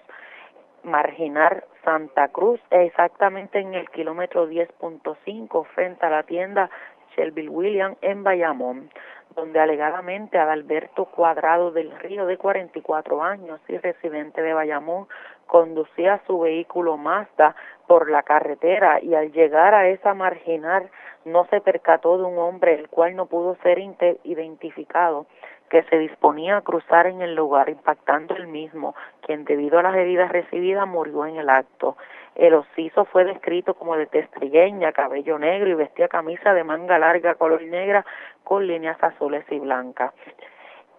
Marginal Santa Cruz, exactamente en el kilómetro 10.5 frente a la tienda Shelby William en Bayamón, donde alegadamente Adalberto Cuadrado del Río, de 44 años y residente de Bayamón, conducía su vehículo Mazda por la carretera y al llegar a esa marginal no se percató de un hombre el cual no pudo ser identificado que se disponía a cruzar en el lugar impactando el mismo, quien debido a las heridas recibidas murió en el acto. El ociso fue descrito como de tez cabello negro y vestía camisa de manga larga color negra con líneas azules y blancas.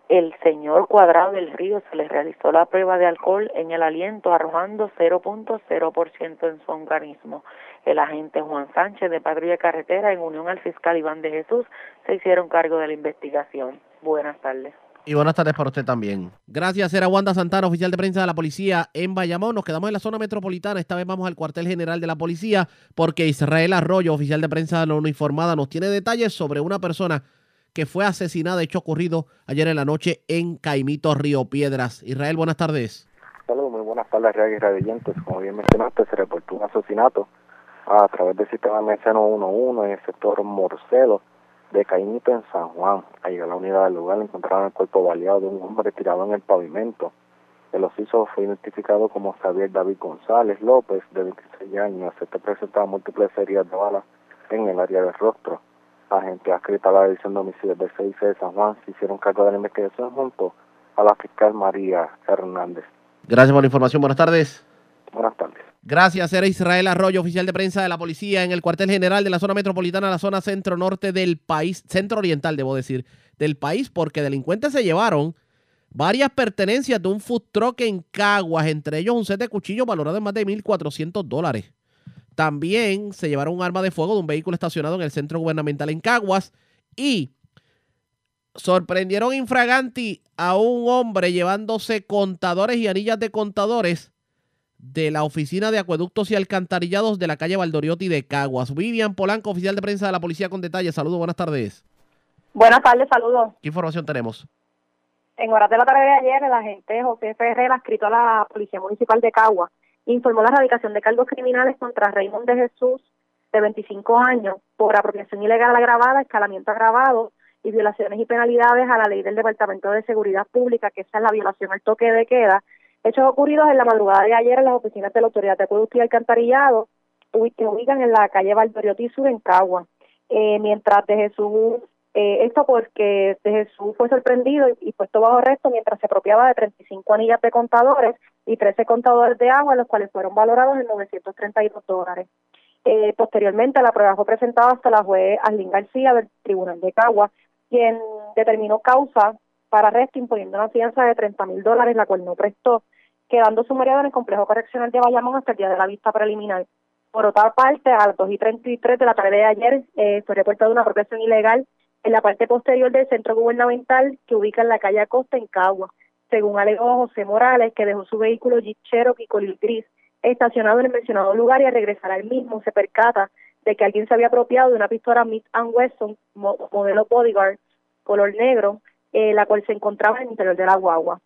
El señor Cuadrado del Río se le realizó la prueba de alcohol en el aliento arrojando 0.0% en su organismo. El agente Juan Sánchez de Patrulla Carretera en unión al fiscal Iván de Jesús se hicieron cargo de la investigación. Buenas tardes. Y buenas tardes para usted también. Gracias, era Wanda Santana, oficial de prensa de la policía en Bayamón. Nos quedamos en la zona metropolitana. Esta vez vamos al cuartel general de la policía porque Israel Arroyo, oficial de prensa de la uniformada, nos tiene detalles sobre una persona que fue asesinada, hecho ocurrido ayer en la noche en Caimito, Río Piedras. Israel, buenas tardes. Saludos, muy buenas tardes, Real y Radiantes. Como bien mencionaste, se reportó un asesinato a través del sistema Meceno 11 en el sector Morcelo de Caimito en San Juan. Al llegar a la unidad del lugar encontraron el cuerpo baleado de un hombre tirado en el pavimento. El ociso fue identificado como Xavier David González López, de 26 años. Este presentaba múltiples heridas de bala en el área del rostro. Agentes adscritos a la División de Homicidios del CIC de San Juan se hicieron cargo de la investigación junto a la fiscal María Hernández. Gracias por la información. Buenas tardes. Buenas tardes. Gracias, era Israel Arroyo, oficial de prensa de la policía en el cuartel general de la zona metropolitana, la zona centro-norte del país, centro-oriental, debo decir, del país, porque delincuentes se llevaron varias pertenencias de un food truck en Caguas, entre ellos un set de cuchillos valorado en más de 1.400 dólares. También se llevaron un arma de fuego de un vehículo estacionado en el centro gubernamental en Caguas y sorprendieron infraganti a un hombre llevándose contadores y anillas de contadores de la Oficina de Acueductos y Alcantarillados de la calle Valdoriotti de Caguas. Vivian Polanco, oficial de prensa de la Policía con detalles. Saludos, buenas tardes. Buenas tardes, saludos. ¿Qué información tenemos? En horas de la tarde de ayer, el agente José Ferrer, escrito a la Policía Municipal de Caguas, informó la erradicación de cargos criminales contra Raymond de Jesús, de 25 años, por apropiación ilegal agravada, escalamiento agravado y violaciones y penalidades a la ley del Departamento de Seguridad Pública, que esa es la violación al toque de queda, hechos ocurridos en la madrugada de ayer en las oficinas de la Autoridad de Acueducto y Alcantarillado, que ubican en la calle Valdoriotti Sur en Cagua. Eh, mientras de Jesús, eh, esto porque de Jesús fue sorprendido y, puesto bajo arresto mientras se apropiaba de 35 anillas de contadores y 13 contadores de agua, los cuales fueron valorados en 932 dólares. Eh, posteriormente, la prueba fue presentada hasta la juez Arlín García del Tribunal de Cagua, quien determinó causa para arresto imponiendo una fianza de 30 mil dólares, la cual no prestó, quedando sumariado en el complejo correccional de Bayamón hasta el día de la vista preliminar. Por otra parte, a las 2 y 33 de la tarde de ayer eh, fue reportada una apropiación ilegal en la parte posterior del centro gubernamental que ubica en la calle Acosta en Cagua, según alegó José Morales, que dejó su vehículo Jeep Cherokee color gris estacionado en el mencionado lugar y al regresar al mismo se percata de que alguien se había apropiado de una pistola Smith Wesson modelo Bodyguard color negro, eh, la cual se encontraba en el interior de la guagua.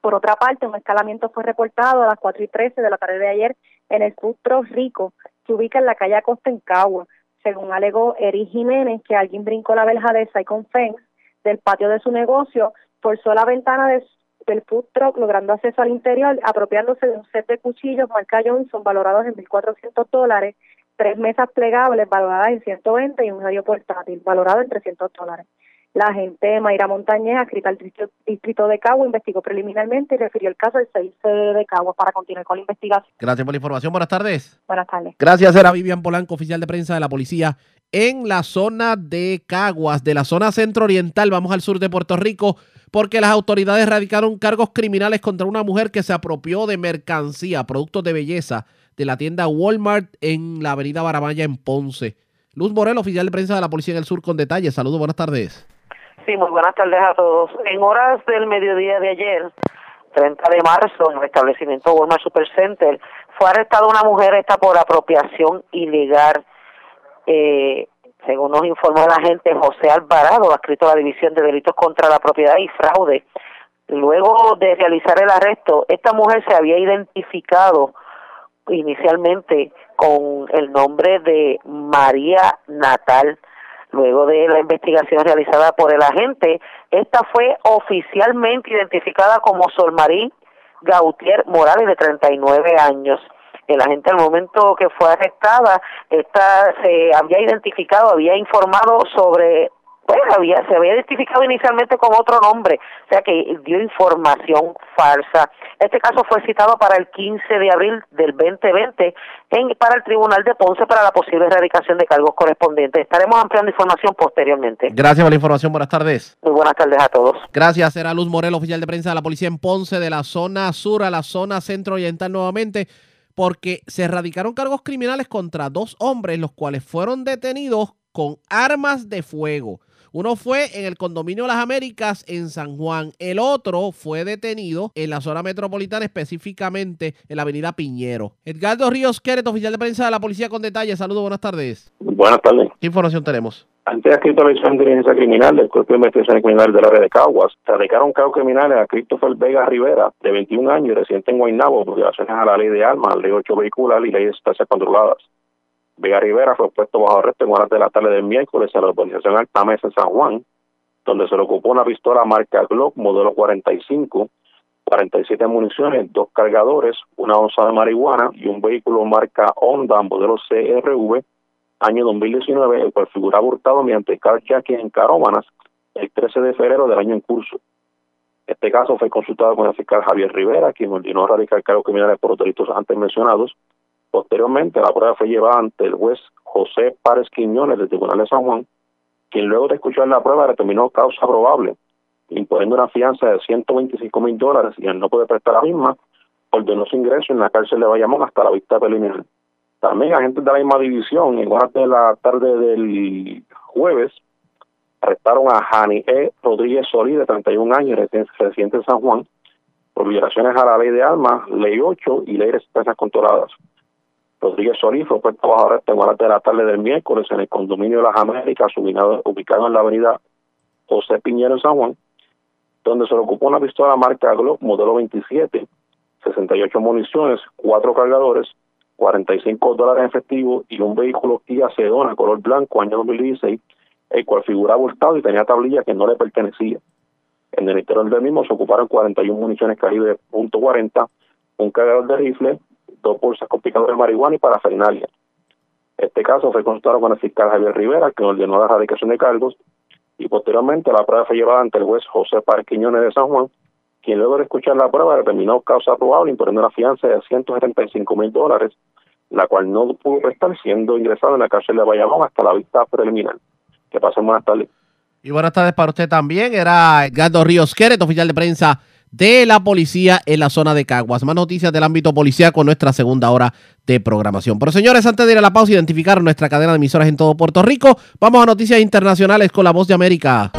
Por otra parte, un escalamiento fue reportado a las 4 y 13 de la tarde de ayer en el Futro Rico, que ubica en la calle Acosta en Cagua. Según alegó Eric Jiménez, que alguien brincó la verja de Saicon Fence del patio de su negocio, forzó la ventana de, del food truck, logrando acceso al interior, apropiándose de un set de cuchillos marca Johnson valorados en 1.400 dólares, tres mesas plegables valoradas en 120 y un radio portátil valorado en 300 dólares. La agente Mayra Montañez, adscrita al distrito de Cagua, investigó preliminarmente y refirió el caso al 6 de Cagua para continuar con la investigación. Gracias por la información. Buenas tardes. Buenas tardes. Gracias, era Vivian Polanco, oficial de prensa de la policía en la zona de Caguas, de la zona centro-oriental. Vamos al sur de Puerto Rico porque las autoridades radicaron cargos criminales contra una mujer que se apropió de mercancía, productos de belleza, de la tienda Walmart en la avenida Barabaya en Ponce. Luz Morel, oficial de prensa de la policía en el sur, con detalles. Saludos, buenas tardes. Sí, muy buenas tardes a todos. En horas del mediodía de ayer, 30 de marzo, en el establecimiento Walmart Supercenter, fue arrestada una mujer esta por apropiación ilegal. Eh, según nos informó la agente José Alvarado, adscrito a la División de Delitos contra la Propiedad y Fraude. Luego de realizar el arresto, esta mujer se había identificado inicialmente con el nombre de María Natal. Luego de la investigación realizada por el agente, esta fue oficialmente identificada como Solmarí Gautier Morales, de 39 años. El agente al momento que fue arrestada, esta se había identificado, había informado sobre pues había, se había identificado inicialmente con otro nombre, o sea que dio información falsa. Este caso fue citado para el 15 de abril del 2020 en, para el Tribunal de Ponce para la posible erradicación de cargos correspondientes. Estaremos ampliando información posteriormente. Gracias por la información. Buenas tardes. Muy buenas tardes a todos. Gracias. Será Luz Morel, oficial de prensa de la policía en Ponce, de la zona sur a la zona centro-oriental nuevamente, porque se erradicaron cargos criminales contra dos hombres, los cuales fueron detenidos con armas de fuego. Uno fue en el condominio Las Américas en San Juan. El otro fue detenido en la zona metropolitana, específicamente en la avenida Piñero. Edgardo Ríos Queret, oficial de prensa de la policía con detalles. Saludos, buenas tardes. Buenas tardes. ¿Qué información tenemos? Ante escrito la de Inteligencia Criminal del Cuerpo de Investigación Criminal de la Red de Caguas, radicaron cargos criminales a Christopher Vega Rivera, de 21 años, residente en Guaynabo, por violaciones a la ley de armas, ley 8 vehicular y ley de sustancias controladas. Vega Rivera fue puesto bajo arresto en horas de la tarde del miércoles a la urbanización Alta Mesa en San Juan, donde se le ocupó una pistola marca Glock modelo 45, 47 municiones, dos cargadores, una onza de marihuana y un vehículo marca Honda modelo CRV año 2019, el cual figuraba hurtado mediante carjacking en Carómanas el 13 de febrero del año en curso. Este caso fue consultado con el fiscal Javier Rivera, quien ordenó radicar cargos criminales por los delitos antes mencionados. Posteriormente, la prueba fue llevada ante el juez José Párez Quiñones del Tribunal de San Juan, quien luego de escuchar la prueba determinó causa probable, imponiendo una fianza de 125 mil dólares y al no poder prestar la misma, ordenó su ingreso en la cárcel de Bayamón hasta la vista preliminar. También agentes de la misma división, en horas de la tarde del jueves, arrestaron a Jani E. Rodríguez Solí, de 31 años, residente en San Juan, por violaciones a la ley de armas, ley 8 y ley de sentencias controladas. Rodríguez Solí fue puesto bajo arresto en horas de la tarde del miércoles en el condominio de las Américas, ubicado, en la avenida José Piñero en San Juan, donde se le ocupó una pistola marca Glock modelo 27, 68 municiones, cuatro cargadores, 45 dólares en efectivo y un vehículo Kia Sedona color blanco año 2016, el cual figuraba hurtado y tenía tablilla que no le pertenecía. En el interior del mismo se ocuparon 41 municiones calibre .40, un cargador de rifle, dos bolsas con picadores de marihuana y parafernalia. Este caso fue consultado con el fiscal Javier Rivera, que ordenó la erradicación de cargos, y posteriormente la prueba fue llevada ante el juez José Parquiñones de San Juan, quien luego de escuchar la prueba determinó causa probable imponiendo una fianza de 175 mil dólares, la cual no pudo prestar siendo ingresado en la cárcel de Bayamón hasta la vista preliminar. Que pasen buenas tardes. Y buenas tardes para usted también. Era Edgardo Ríos oficial de prensa de la policía en la zona de Caguas. Más noticias del ámbito policial con nuestra segunda hora de programación. Pero señores, antes de ir a la pausa identificar nuestra cadena de emisoras en todo Puerto Rico, vamos a noticias internacionales con la voz de América.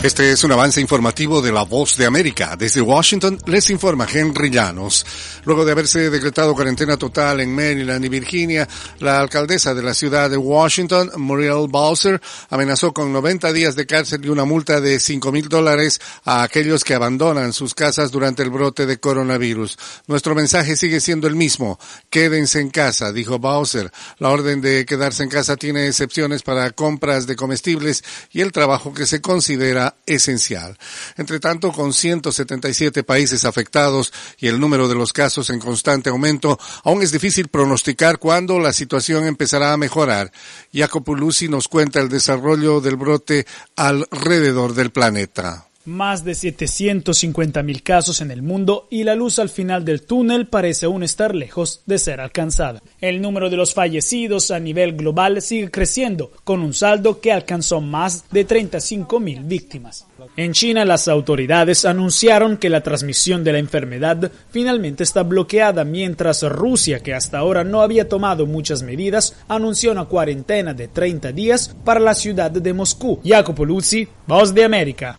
Este es un avance informativo de La Voz de América. Desde Washington les informa Henry Llanos. Luego de haberse decretado cuarentena total en Maryland y Virginia, la alcaldesa de la ciudad de Washington, Muriel Bowser, amenazó con 90 días de cárcel y una multa de 5 mil dólares a aquellos que abandonan sus casas durante el brote de coronavirus. Nuestro mensaje sigue siendo el mismo. Quédense en casa, dijo Bowser. La orden de quedarse en casa tiene excepciones para compras de comestibles y el trabajo que se considera esencial. Entre tanto, con 177 países afectados y el número de los casos en constante aumento, aún es difícil pronosticar cuándo la situación empezará a mejorar. Jacopo Lucy nos cuenta el desarrollo del brote alrededor del planeta más de 750 mil casos en el mundo y la luz al final del túnel parece aún estar lejos de ser alcanzada. El número de los fallecidos a nivel global sigue creciendo, con un saldo que alcanzó más de 35 mil víctimas. En China, las autoridades anunciaron que la transmisión de la enfermedad finalmente está bloqueada, mientras Rusia, que hasta ahora no había tomado muchas medidas, anunció una cuarentena de 30 días para la ciudad de Moscú. Jacopo Luzzi, Voz de América.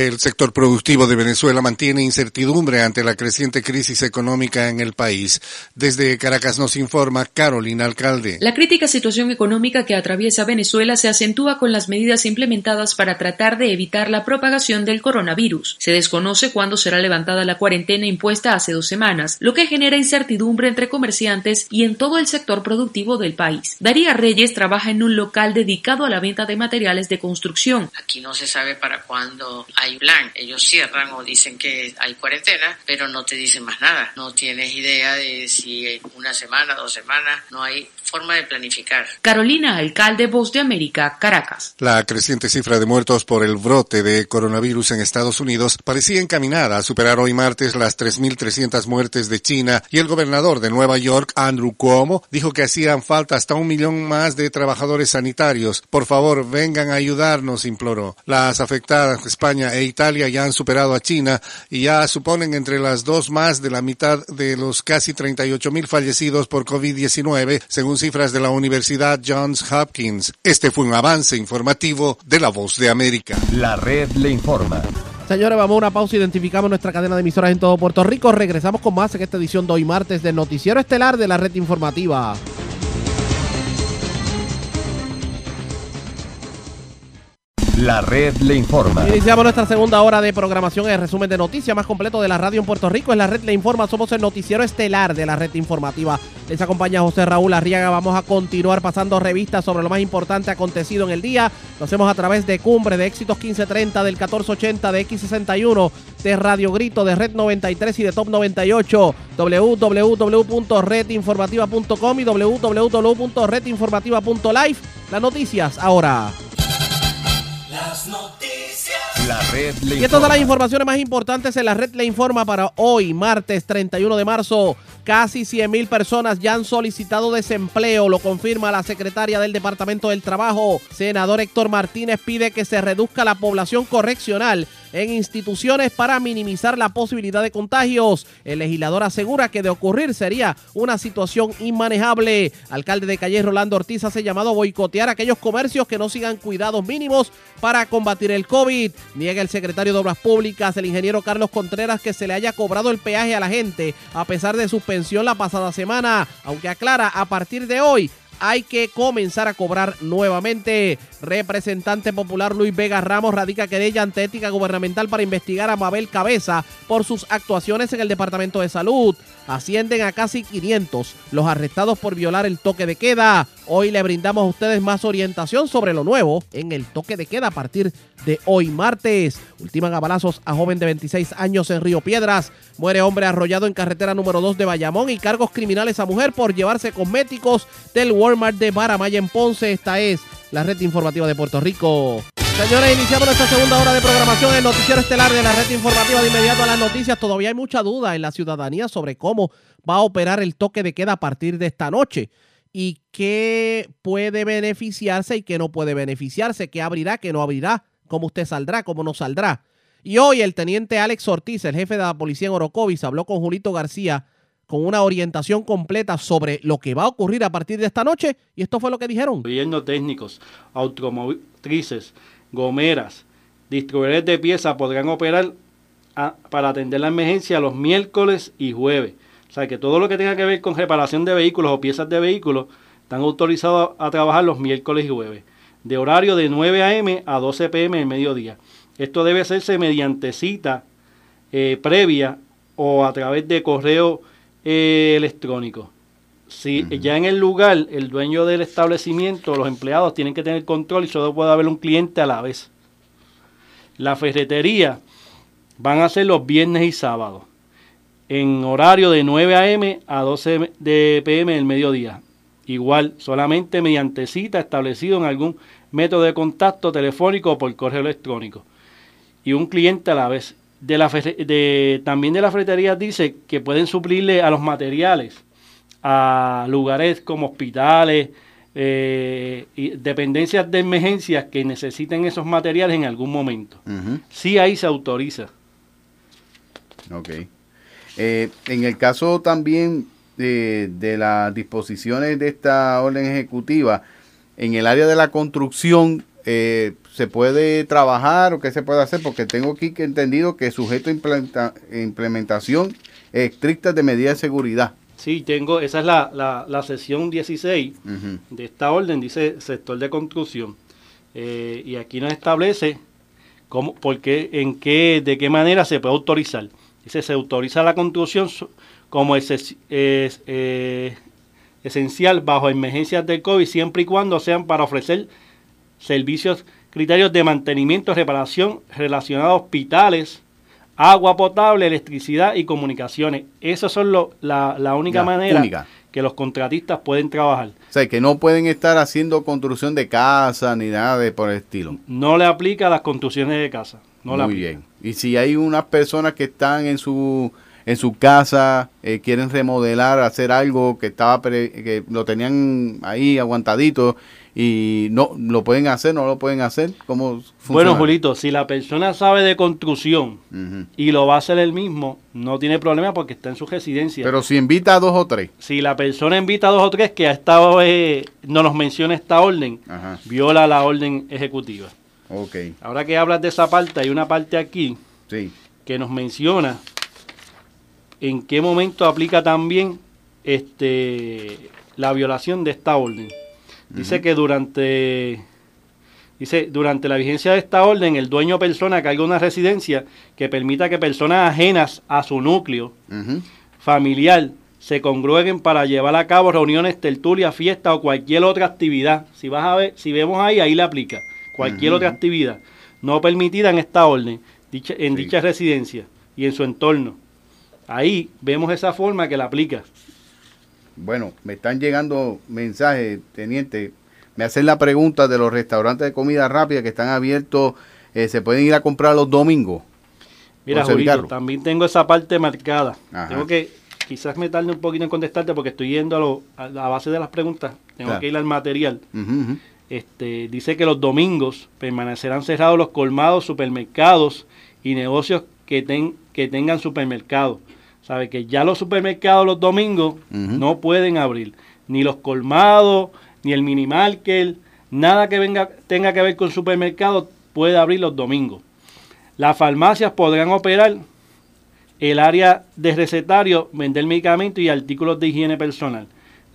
El sector productivo de Venezuela mantiene incertidumbre ante la creciente crisis económica en el país. Desde Caracas nos informa Carolina Alcalde. La crítica situación económica que atraviesa Venezuela se acentúa con las medidas implementadas para tratar de evitar la propagación del coronavirus. Se desconoce cuándo será levantada la cuarentena impuesta hace dos semanas, lo que genera incertidumbre entre comerciantes y en todo el sector productivo del país. Daría Reyes trabaja en un local dedicado a la venta de materiales de construcción. Aquí no se sabe para cuándo hay Ellos cierran o dicen que hay cuarentena, pero no te dicen más nada. No tienes idea de si una semana, dos semanas, no hay forma de planificar. Carolina, alcalde Voz de América, Caracas. La creciente cifra de muertos por el brote de coronavirus en Estados Unidos parecía encaminada a superar hoy martes las 3.300 muertes de China y el gobernador de Nueva York, Andrew Cuomo, dijo que hacían falta hasta un millón más de trabajadores sanitarios. Por favor, vengan a ayudarnos, imploró. Las afectadas España e Italia ya han superado a China y ya suponen entre las dos más de la mitad de los casi 38 mil fallecidos por COVID-19, según cifras de la Universidad Johns Hopkins. Este fue un avance informativo de La Voz de América. La red le informa. Señores, vamos a una pausa. Identificamos nuestra cadena de emisoras en todo Puerto Rico. Regresamos con más en esta edición de hoy martes del Noticiero Estelar de la Red Informativa. La red le informa. Iniciamos nuestra segunda hora de programación. El resumen de noticias más completo de la radio en Puerto Rico. Es la red le informa. Somos el noticiero estelar de la red informativa. Les acompaña José Raúl Arriaga. Vamos a continuar pasando revistas sobre lo más importante acontecido en el día. Lo hacemos a través de Cumbre, de Éxitos 1530, del 1480, de X61, de Radio Grito, de Red 93 y de Top 98. www.redinformativa.com y www.redinformativa.live. Las noticias ahora. Las noticias. La red le Y estas son las informaciones más importantes en la red le informa para hoy, martes 31 de marzo. Casi 100 mil personas ya han solicitado desempleo, lo confirma la secretaria del Departamento del Trabajo. Senador Héctor Martínez pide que se reduzca la población correccional en instituciones para minimizar la posibilidad de contagios. El legislador asegura que de ocurrir sería una situación inmanejable. Alcalde de Calle Rolando Ortiz hace llamado a boicotear aquellos comercios que no sigan cuidados mínimos para combatir el COVID. Niega el secretario de Obras Públicas, el ingeniero Carlos Contreras, que se le haya cobrado el peaje a la gente a pesar de suspensión la pasada semana, aunque aclara a partir de hoy hay que comenzar a cobrar nuevamente. Representante popular Luis Vega Ramos radica querella ante ética gubernamental para investigar a Mabel Cabeza por sus actuaciones en el Departamento de Salud. Ascienden a casi 500 los arrestados por violar el toque de queda. Hoy le brindamos a ustedes más orientación sobre lo nuevo en el toque de queda a partir de hoy martes. Ultiman a balazos a joven de 26 años en Río Piedras. Muere hombre arrollado en carretera número 2 de Bayamón y cargos criminales a mujer por llevarse cosméticos del Walmart de Baramaya en Ponce. Esta es la red informativa de Puerto Rico. Señores, iniciamos nuestra segunda hora de programación en noticiero estelar de la red informativa de inmediato a las noticias. Todavía hay mucha duda en la ciudadanía sobre cómo va a operar el toque de queda a partir de esta noche y qué puede beneficiarse y qué no puede beneficiarse, qué abrirá, qué no abrirá, cómo usted saldrá, cómo no saldrá. Y hoy el teniente Alex Ortiz, el jefe de la policía en Orocovis, habló con Julito García con una orientación completa sobre lo que va a ocurrir a partir de esta noche y esto fue lo que dijeron. Gobierno técnicos, automotrices, gomeras, distribuidores de piezas podrán operar para atender la emergencia los miércoles y jueves. O sea que todo lo que tenga que ver con reparación de vehículos o piezas de vehículos están autorizados a, a trabajar los miércoles y jueves, de horario de 9 a.m. a 12 p.m. el mediodía. Esto debe hacerse mediante cita eh, previa o a través de correo eh, electrónico. Si ya en el lugar, el dueño del establecimiento, los empleados tienen que tener control y solo puede haber un cliente a la vez. La ferretería van a ser los viernes y sábados, en horario de 9 a.m. a 12 de p.m. el mediodía. Igual, solamente mediante cita establecido en algún método de contacto telefónico o por correo electrónico. Y un cliente a la vez. De la de, también de la ferretería dice que pueden suplirle a los materiales a lugares como hospitales, eh, y dependencias de emergencias que necesiten esos materiales en algún momento. Sí, ahí se autoriza. Ok. Eh, en el caso también de, de las disposiciones de esta orden ejecutiva, en el área de la construcción, eh, ¿se puede trabajar o qué se puede hacer? Porque tengo aquí que entendido que sujeto a implementa- implementación estricta de medidas de seguridad. Sí, tengo, esa es la, la, la sesión 16 Ujú. de esta orden, dice sector de construcción. Eh, y aquí nos establece cómo, por qué, en qué, de qué manera se puede autorizar. Dice, se autoriza la construcción como eses- es, eh, esencial bajo emergencias del COVID, siempre y cuando sean para ofrecer servicios, criterios de mantenimiento, reparación relacionados a hospitales, agua potable, electricidad y comunicaciones. Esas son lo- la, la única manera única. que los contratistas pueden trabajar. O sea, que no pueden estar haciendo construcción de casa ni nada de por el estilo. No le aplica a las construcciones de casa. No Muy bien. Y si hay unas personas que están en su en su casa, eh, quieren remodelar, hacer algo que estaba pre- que lo tenían ahí aguantadito y no lo pueden hacer, no lo pueden hacer, ¿cómo funciona? Bueno, Julito, si la persona sabe de construcción y lo va a hacer él mismo, no tiene problema porque está en su residencia. Pero si invita a dos o tres. si la persona invita a dos o tres que ha estado, eh, no nos menciona esta orden, Ajá. viola la orden ejecutiva. Ok. Ahora que hablas de esa parte, hay una parte aquí Sí. que nos menciona en qué momento aplica también este la violación de esta orden. Dice que durante Dice, durante la vigencia de esta orden, el dueño persona carga una residencia que permita que personas ajenas a su núcleo familiar se congruguen para llevar a cabo reuniones, tertulias, fiestas o cualquier otra actividad. Si vas a ver, si vemos ahí, ahí le aplica. Cualquier otra actividad no permitida en esta orden, dicha, en dicha residencia y en su entorno. Ahí vemos esa forma que la aplica. Bueno, me están llegando mensajes, teniente. Me hacen la pregunta de los restaurantes de comida rápida que están abiertos. eh, ¿Se pueden ir a comprar los domingos? Mira, O servir Julito, carro. también tengo esa parte marcada. Ajá. Tengo que, quizás me tarde un poquito en contestarte porque estoy yendo a, lo- a la base de las preguntas. Tengo Claro. que ir al material. Este, dice que los domingos permanecerán cerrados los colmados, supermercados y negocios que, ten- que tengan supermercados. Sabe que ya los supermercados los domingos no pueden abrir. Ni los colmados, ni el mini market, nada que venga, tenga que ver con supermercados puede abrir los domingos. Las farmacias podrán operar el área de recetario, vender medicamentos y artículos de higiene personal.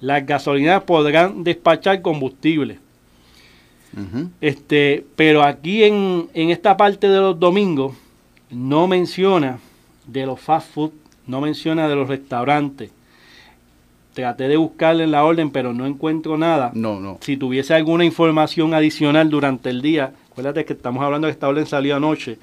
Las gasolineras podrán despachar combustible. Este, pero aquí en, en esta parte de los domingos no menciona de los fast food, no menciona de los restaurantes. Traté de buscarle en la orden, pero no encuentro nada. No, no. Si tuviese alguna información adicional durante el día, acuérdate que estamos hablando de que esta orden salió anoche,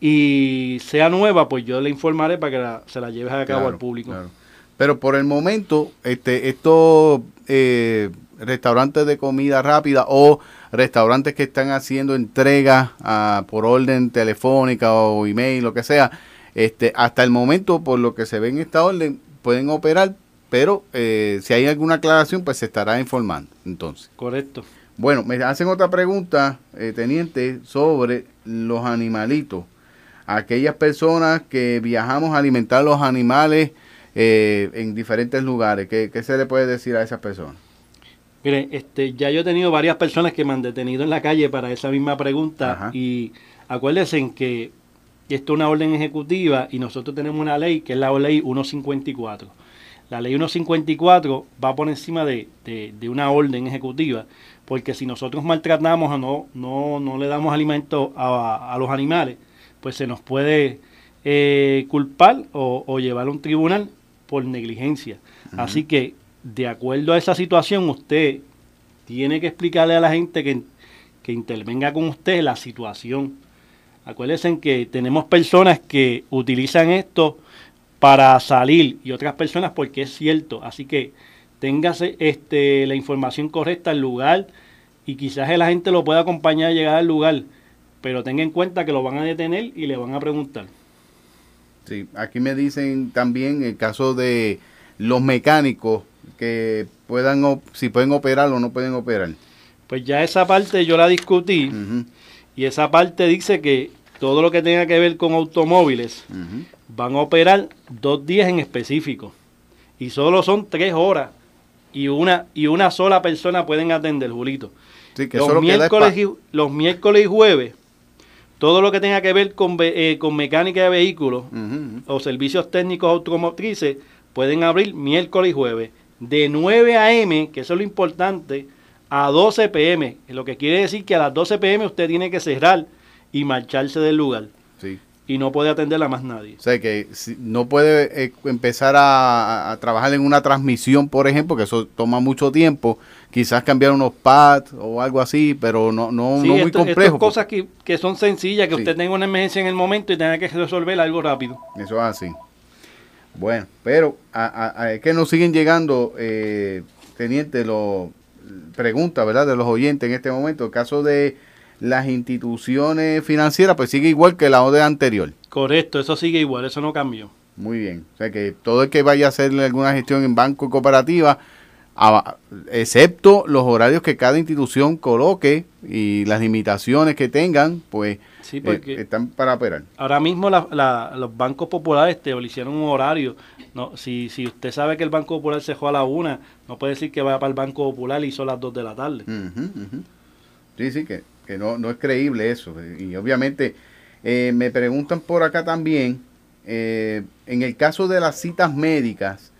y sea nueva, pues yo le informaré para que la- se la lleves a cabo Claro, al público. claro. Pero por el momento, este, estos eh, restaurantes de comida rápida o restaurantes que están haciendo entregas ah, por orden telefónica o email, lo que sea, este, hasta el momento, por lo que se ve en esta orden, pueden operar, pero eh, si hay alguna aclaración, pues se estará informando. Entonces, Correcto. bueno, me hacen otra pregunta, eh, teniente, sobre los animalitos. Aquellas personas que viajamos a alimentar los animales eh, en diferentes lugares, ¿qué, qué se le puede decir a esas personas? Mire, este, ya yo he tenido varias personas que me han detenido en la calle para esa misma pregunta Ajá. y acuérdense en que esto es una orden ejecutiva y nosotros tenemos una ley que es la ley 154. La ley 154 va por encima de, de- de una orden ejecutiva porque si nosotros maltratamos o no, no, no le damos alimento a, a los animales, pues se nos puede eh, culpar o, o llevar a un tribunal por negligencia. Así que, de acuerdo a esa situación, usted tiene que explicarle a la gente que, que intervenga con usted la situación. Acuérdense en que tenemos personas que utilizan esto para salir y otras personas porque es cierto. Así que téngase este, la información correcta al lugar y quizás el agente lo pueda acompañar a llegar al lugar, pero tenga en cuenta que lo van a detener y le van a preguntar. Sí, aquí me dicen también el caso de los mecánicos que puedan, si pueden operar o no pueden operar. Pues ya esa parte yo la discutí y esa parte dice que todo lo que tenga que ver con automóviles van a operar dos días en específico y solo son tres horas y una y una sola persona pueden atender, Julito. Sí, que los, miércoles y, los miércoles y jueves, todo lo que tenga que ver con, eh, con mecánica de vehículos o servicios técnicos automotrices pueden abrir miércoles y jueves de 9 a.m., que eso es lo importante, a 12 p.m., lo que quiere decir que a las 12 p.m. usted tiene que cerrar y marcharse del lugar Sí. y no puede atender a más nadie. O sea, que si- no puede eh, empezar a, a trabajar en una transmisión, por ejemplo, que eso toma mucho tiempo. Quizás cambiar unos pads o algo así, pero no, no, Sí, no muy esto- es complejo. cosas que, que son sencillas, que Sí. usted tenga una emergencia en el momento y tenga que resolver algo rápido. Eso es así. Bueno, pero a, a- es que nos siguen llegando, eh, teniente, lo, preguntas, ¿verdad? De los oyentes en este momento. El caso de las instituciones financieras, pues sigue igual que la orden anterior. Correcto, eso sigue igual, eso no cambió. Muy bien. O sea que todo el que vaya a hacer alguna gestión en banco y cooperativa, excepto los horarios que cada institución coloque y las limitaciones que tengan, pues Sí, eh, están para operar. Ahora mismo la- la- los bancos populares establecieron un horario. No, si, si usted sabe que el Banco Popular se fue a la una, no puede decir que vaya para el Banco Popular y son las dos de la tarde. Ujú. Sí, sí, que, que no, no es creíble eso. Y obviamente eh, me preguntan por acá también, eh, en el caso de las citas médicas,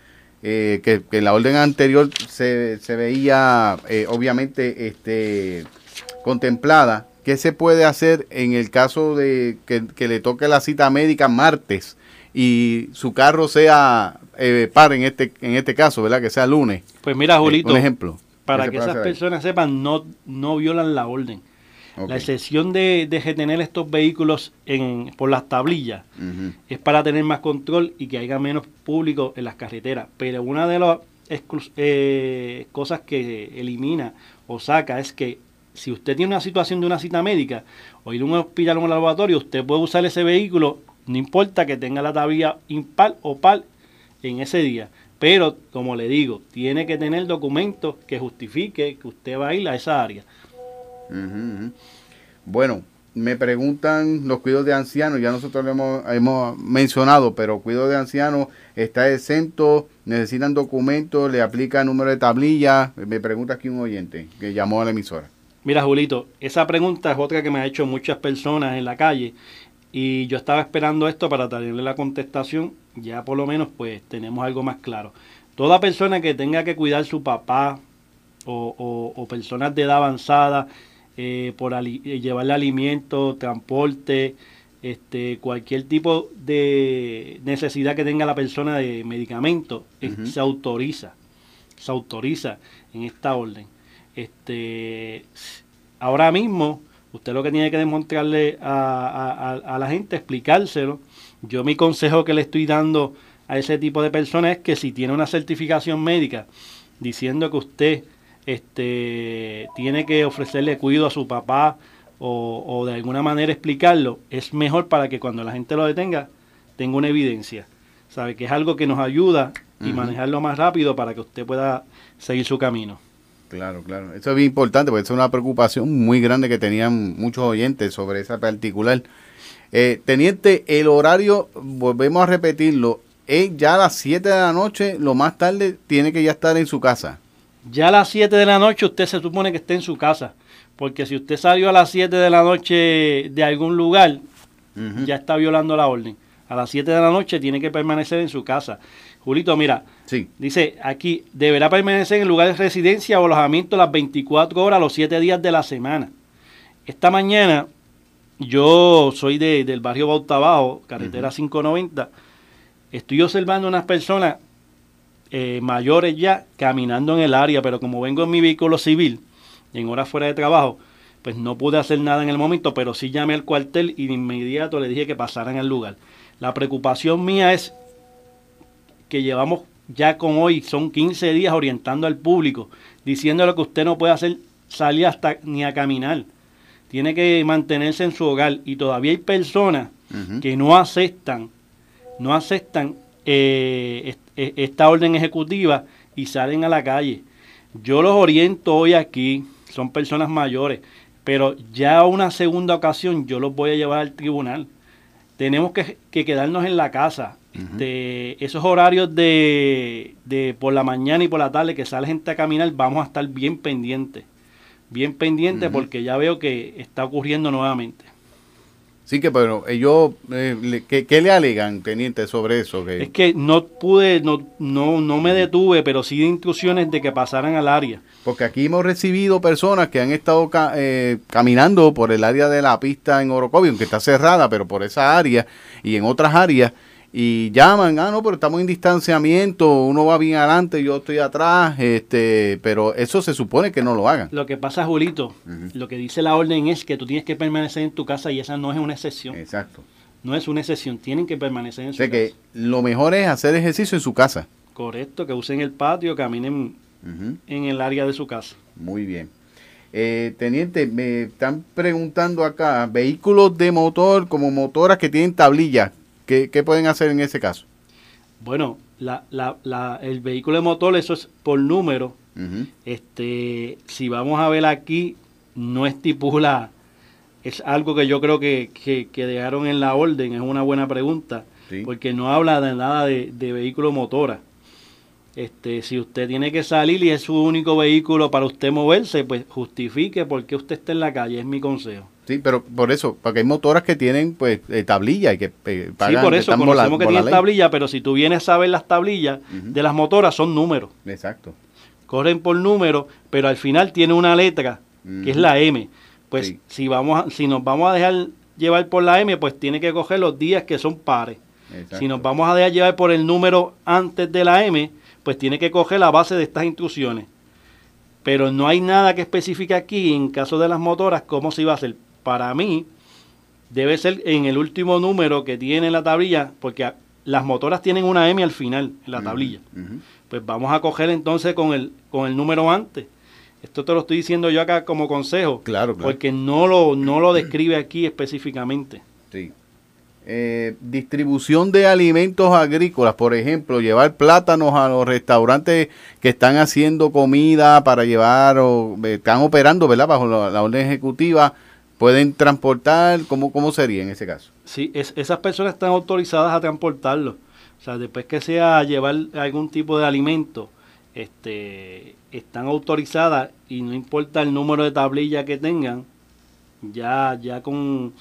eh, que, que en la orden anterior se, se veía, eh, obviamente, este contemplada, ¿qué se puede hacer en el caso de que, que le toque la cita médica martes y su carro sea eh, par en este, en este caso, ¿verdad? Que sea lunes. Pues mira, Julito, un ejemplo. para ¿Qué se que esas hacer personas sepan, no, no violan la orden. La excepción de, de retener estos vehículos en, por las tablillas es para tener más control y que haya menos público en las carreteras. Pero una de las eh, cosas que elimina o saca es que si usted tiene una situación de una cita médica o ir a un hospital o un laboratorio, usted puede usar ese vehículo, no importa que tenga la tablilla impar o par en ese día. Pero, como le digo, tiene que tener documentos que justifique que usted va a ir a esa área. Bueno, me preguntan los cuidados de ancianos, ya nosotros lo hemos, hemos mencionado, pero cuidado de ancianos está exento, necesitan documentos, le aplica número de tablilla. Me pregunta aquí un oyente que llamó a la emisora. Mira, Julito, esa pregunta es otra que me ha hecho muchas personas en la calle y yo estaba esperando esto para traerle la contestación. Ya por lo menos pues tenemos algo más claro. Toda persona que tenga que cuidar su papá o, o- o personas de edad avanzada eh, por ali- eh, llevarle alimento, transporte, este, cualquier tipo de necesidad que tenga la persona de medicamento, eh, se autoriza, se autoriza en esta orden. Este, ahora mismo, usted lo que tiene que demostrarle a- a la gente, explicárselo. Yo mi consejo que le estoy dando a ese tipo de personas es que si tiene una certificación médica diciendo que usted este, tiene que ofrecerle cuidado a su papá o, o de alguna manera explicarlo, es mejor para que cuando la gente lo detenga tenga una evidencia. Sabe que es algo que nos ayuda y manejarlo más rápido para que usted pueda seguir su camino. Claro, claro. Eso es bien importante porque es una preocupación muy grande que tenían muchos oyentes sobre esa particular. Eh, teniente, el horario, volvemos a repetirlo, es ya a las 7 de la noche, lo más tarde tiene que ya estar en su casa. Ya a las 7 de la noche usted se supone que esté en su casa, porque si usted salió a las 7 de la noche de algún lugar, ya está violando la orden. A las 7 de la noche tiene que permanecer en su casa. Julito, mira, Sí. dice aquí, deberá permanecer en el lugar de residencia o alojamiento las 24 horas, los 7 días de la semana. Esta mañana, yo soy de- del barrio Bautabajo, carretera 590, estoy observando unas personas eh, mayores ya caminando en el área, pero como vengo en mi vehículo civil, en horas fuera de trabajo, pues no pude hacer nada en el momento, pero sí llamé al cuartel y de inmediato le dije que pasaran al lugar. La preocupación mía es que llevamos ya con hoy, son 15 días orientando al público, diciéndole que usted no puede hacer salir hasta ni a caminar. Tiene que mantenerse en su hogar y todavía hay personas que no aceptan, no aceptan eh, eh, esta orden ejecutiva y salen a la calle. Yo los oriento hoy aquí, son personas mayores, pero ya una segunda ocasión yo los voy a llevar al tribunal. Tenemos que, que quedarnos en la casa. Este, esos horarios de, de por la mañana y por la tarde que sale gente a caminar, vamos a estar bien pendientes. Bien pendientes porque ya veo que está ocurriendo nuevamente. Sí que, pero ellos, eh, le- ¿qué, qué le alegan, teniente, sobre eso? Que, Es que no pude, no, no, no me detuve, pero sí de instrucciones de que pasaran al área. Porque aquí hemos recibido personas que han estado ca- eh, caminando por el área de la pista en Orocovi, aunque está cerrada, pero por esa área y en otras áreas, y llaman, ah, no, pero estamos en distanciamiento, uno va bien adelante, yo estoy atrás, este, pero eso se supone que no lo hagan. Lo que pasa, Julito, lo que dice la orden es que tú tienes que permanecer en tu casa y esa no es una excepción. Exacto. No es una excepción, tienen que permanecer en O su sea casa. que lo mejor es hacer ejercicio en su casa. Correcto, que usen el patio, caminen en el área de su casa. Muy bien. Eh, teniente, me están preguntando acá, vehículos de motor como motoras que tienen tablilla, ¿qué, qué pueden hacer en ese caso? Bueno, la, la, la, el vehículo de motor, eso es por número. Este, si vamos a ver aquí, no estipula, es algo que yo creo que, que, que dejaron en la orden, es una buena pregunta, Sí. porque no habla de nada de, de vehículo motora. Este, si usted tiene que salir y es su único vehículo para usted moverse, pues justifique por qué usted está en la calle, es mi consejo. Sí, pero por eso, porque hay motoras que tienen pues eh, tablilla y que eh, pagan, sí, por eso conocemos que tienen ley. tablilla, pero si tú vienes a ver las tablillas de las motoras, son números. Exacto. corren por número, pero al final tiene una letra, que es la M. Pues si vamos a- si nos vamos a dejar llevar por la M, pues tiene que coger los días que son pares. Exacto. Si nos vamos a dejar llevar por el número antes de la M, pues tiene que coger la base de estas instrucciones. Pero no hay nada que especifique aquí en caso de las motoras cómo se iba a hacer. Para mí, debe ser en el último número que tiene la tablilla, porque las motoras tienen una M al final en la tablilla. Pues vamos a coger entonces con el, con el número antes. Esto te lo estoy diciendo yo acá como consejo. Claro, claro. Porque no lo, no lo describe aquí específicamente. Sí. Eh, distribución de alimentos agrícolas, por ejemplo, llevar plátanos a los restaurantes que están haciendo comida para llevar o eh, están operando, ¿verdad? Bajo la, la orden ejecutiva, pueden transportar, ¿cómo, cómo sería en ese caso? Sí, es- esas personas están autorizadas a transportarlo. O sea, después que sea llevar algún tipo de alimento, este, están autorizadas y no importa el número de tablilla que tengan, ya, ya con,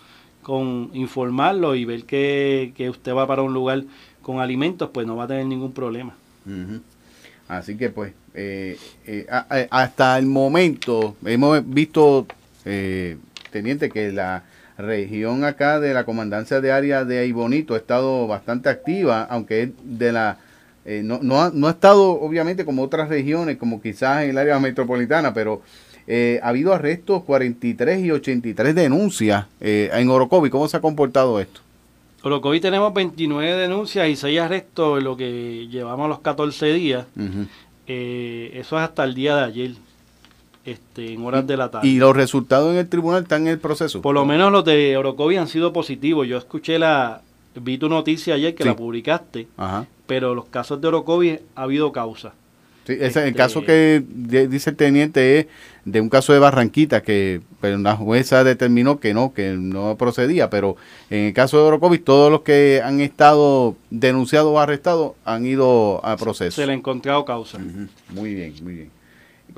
con informarlo y ver que, que usted va para un lugar con alimentos, pues no va a tener ningún problema. Así que pues, eh, eh, a- hasta el momento hemos visto, eh, teniente, que la región acá de la comandancia de área de Aibonito ha estado bastante activa, aunque es de la... eh, no, no, ha, no ha estado obviamente como otras regiones, como quizás en el área metropolitana, pero eh, ha habido arrestos 43 y 83 denuncias eh, en Orocovi. ¿Cómo se ha comportado esto? Orocovi tenemos 29 denuncias y 6 arrestos en lo que llevamos los 14 días. Eso es hasta el día de ayer, este, en horas de la tarde. Y los resultados en el tribunal están en el proceso. Por lo menos los de Orocovi han sido positivos. Yo escuché la, vi tu noticia ayer que Sí. la publicaste, Ajá. pero los casos de Orocovi ha habido causa. Sí, el Este- caso que dice el teniente es de un caso de Barranquita que pero la jueza determinó que no, que no procedía, pero en el caso de Orocovis todos los que han estado denunciados o arrestados han ido a proceso. Se le ha encontrado causa. Muy bien, muy bien.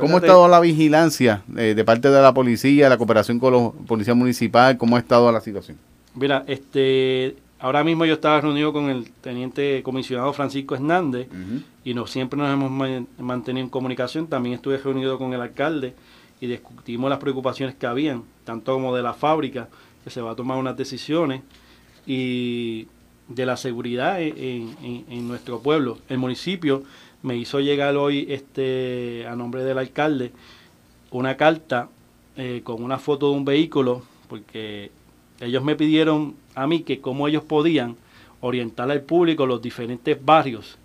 ¿Cómo ha estado la vigilancia eh, de parte de la policía, la cooperación con la policía municipal? ¿Cómo ha estado la situación? Mira, este, ahora mismo yo estaba reunido con el teniente comisionado Francisco Hernández y nos, siempre nos hemos man- mantenido en comunicación. También estuve reunido con el alcalde y discutimos las preocupaciones que habían, tanto como de la fábrica, que se va a tomar unas decisiones, y de la seguridad en, en- en nuestro pueblo. El municipio me hizo llegar hoy este a nombre del alcalde una carta eh, con una foto de un vehículo, porque ellos me pidieron a mí que cómo ellos podían orientar al público los diferentes barrios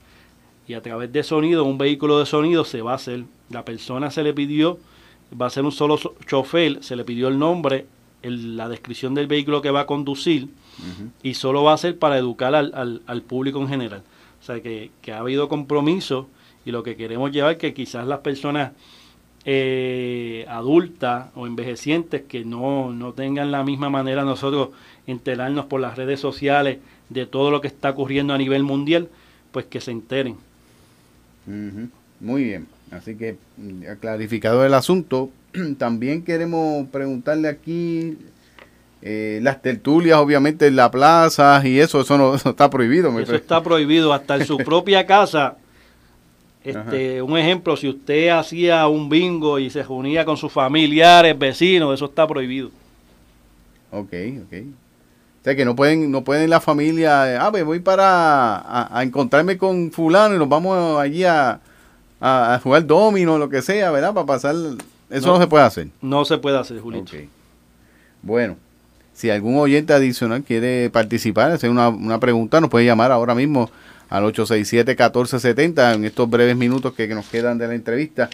y a través de sonido, un vehículo de sonido se va a hacer. La persona se le pidió, va a ser un solo so- chofer, se le pidió el nombre, el- la descripción del vehículo que va a conducir y solo va a ser para educar al, al- al público en general. Sea que, ha habido compromiso y lo que queremos llevar que quizás las personas eh, adultas o envejecientes que no, no tengan la misma manera nosotros enterarnos por las redes sociales de todo lo que está ocurriendo a nivel mundial, pues que se enteren. Muy bien. Así que mm, clarificado el asunto, [clears throat] también queremos preguntarle aquí eh, las tertulias, obviamente en la plaza y eso, eso no [laughs] eso está prohibido. me Eso pre- está prohibido hasta en su [laughs] propia casa. Este, un ejemplo, si usted hacía un bingo y se reunía con sus familiares, vecinos, eso está prohibido. Ok, ok. O sea que no pueden, no pueden la familia, eh, ah, voy para a, a encontrarme con fulano y nos vamos allí a, a, a jugar domino, lo que sea, ¿verdad? Para pasar, eso no, se puede hacer. No se puede hacer, Julito. Ok. Bueno, si algún oyente adicional quiere participar, hacer una, una pregunta, nos puede llamar ahora mismo al 867-1470 en estos breves minutos que, que nos quedan de la entrevista.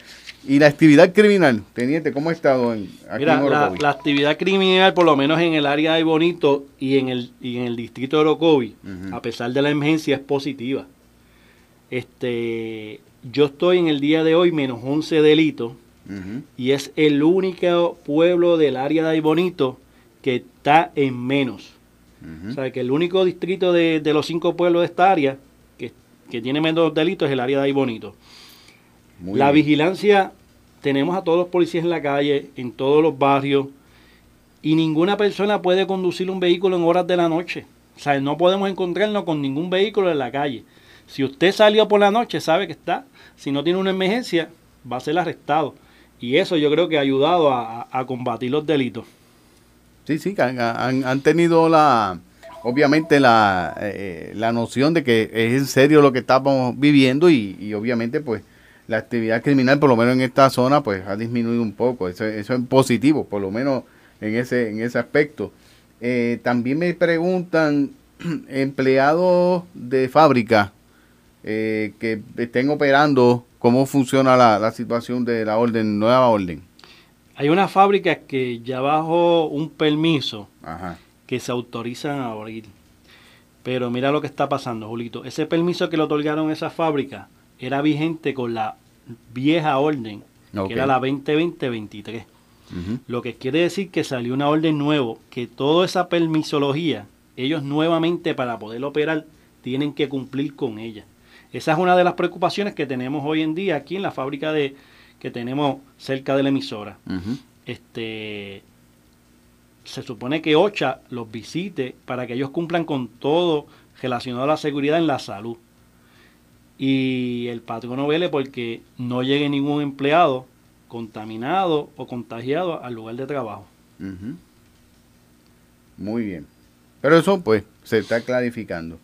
Y la actividad criminal, teniente, ¿cómo ha estado en, aquí Mira, en la, actividad criminal, por lo menos en el área de Bonito y en el, y en el distrito de Orocovi, a pesar de la emergencia, es positiva. Este, yo estoy en el día de hoy menos 11 delitos y es el único pueblo del área de Bonito que está en menos. O sea, que el único distrito de, de los cinco pueblos de esta área que, que tiene menos delitos es el área de Aybonito. Muy la bien. vigilancia, tenemos a todos los policías en la calle, en todos los barrios, y ninguna persona puede conducir un vehículo en horas de la noche. O sea, no podemos encontrarnos con ningún vehículo en la calle. Si usted salió por la noche, sabe que está. Si no tiene una emergencia, va a ser arrestado. Y eso yo creo que ha ayudado a- a combatir los delitos. Sí, sí, han, han- tenido la, obviamente la, eh, la noción de que es en serio lo que estamos viviendo y, y obviamente pues la actividad criminal, por lo menos en esta zona, pues ha disminuido un poco. Eso, eso es positivo, por lo menos en ese, en ese aspecto. Eh, también me preguntan [clears throat] empleados de fábrica eh, que estén operando, cómo funciona la, la situación de la orden, nueva orden. Hay unas fábricas que ya bajo un permiso Ajá. que se autorizan a abrir. Pero mira lo que está pasando, Julito. Ese permiso que le otorgaron a esa fábrica era vigente con la vieja orden, que era la 2020-23. Ujú. Lo que quiere decir que salió una orden nuevo, que toda esa permisología, ellos nuevamente para poder operar, tienen que cumplir con ella. Esa es una de las preocupaciones que tenemos hoy en día aquí en la fábrica de que tenemos cerca de la emisora. Este se supone que OCHA los visite para que ellos cumplan con todo relacionado a la seguridad en la salud. Y el patrón no vele porque no llegue ningún empleado contaminado o contagiado al lugar de trabajo. Muy bien. Pero eso pues se está clarificando.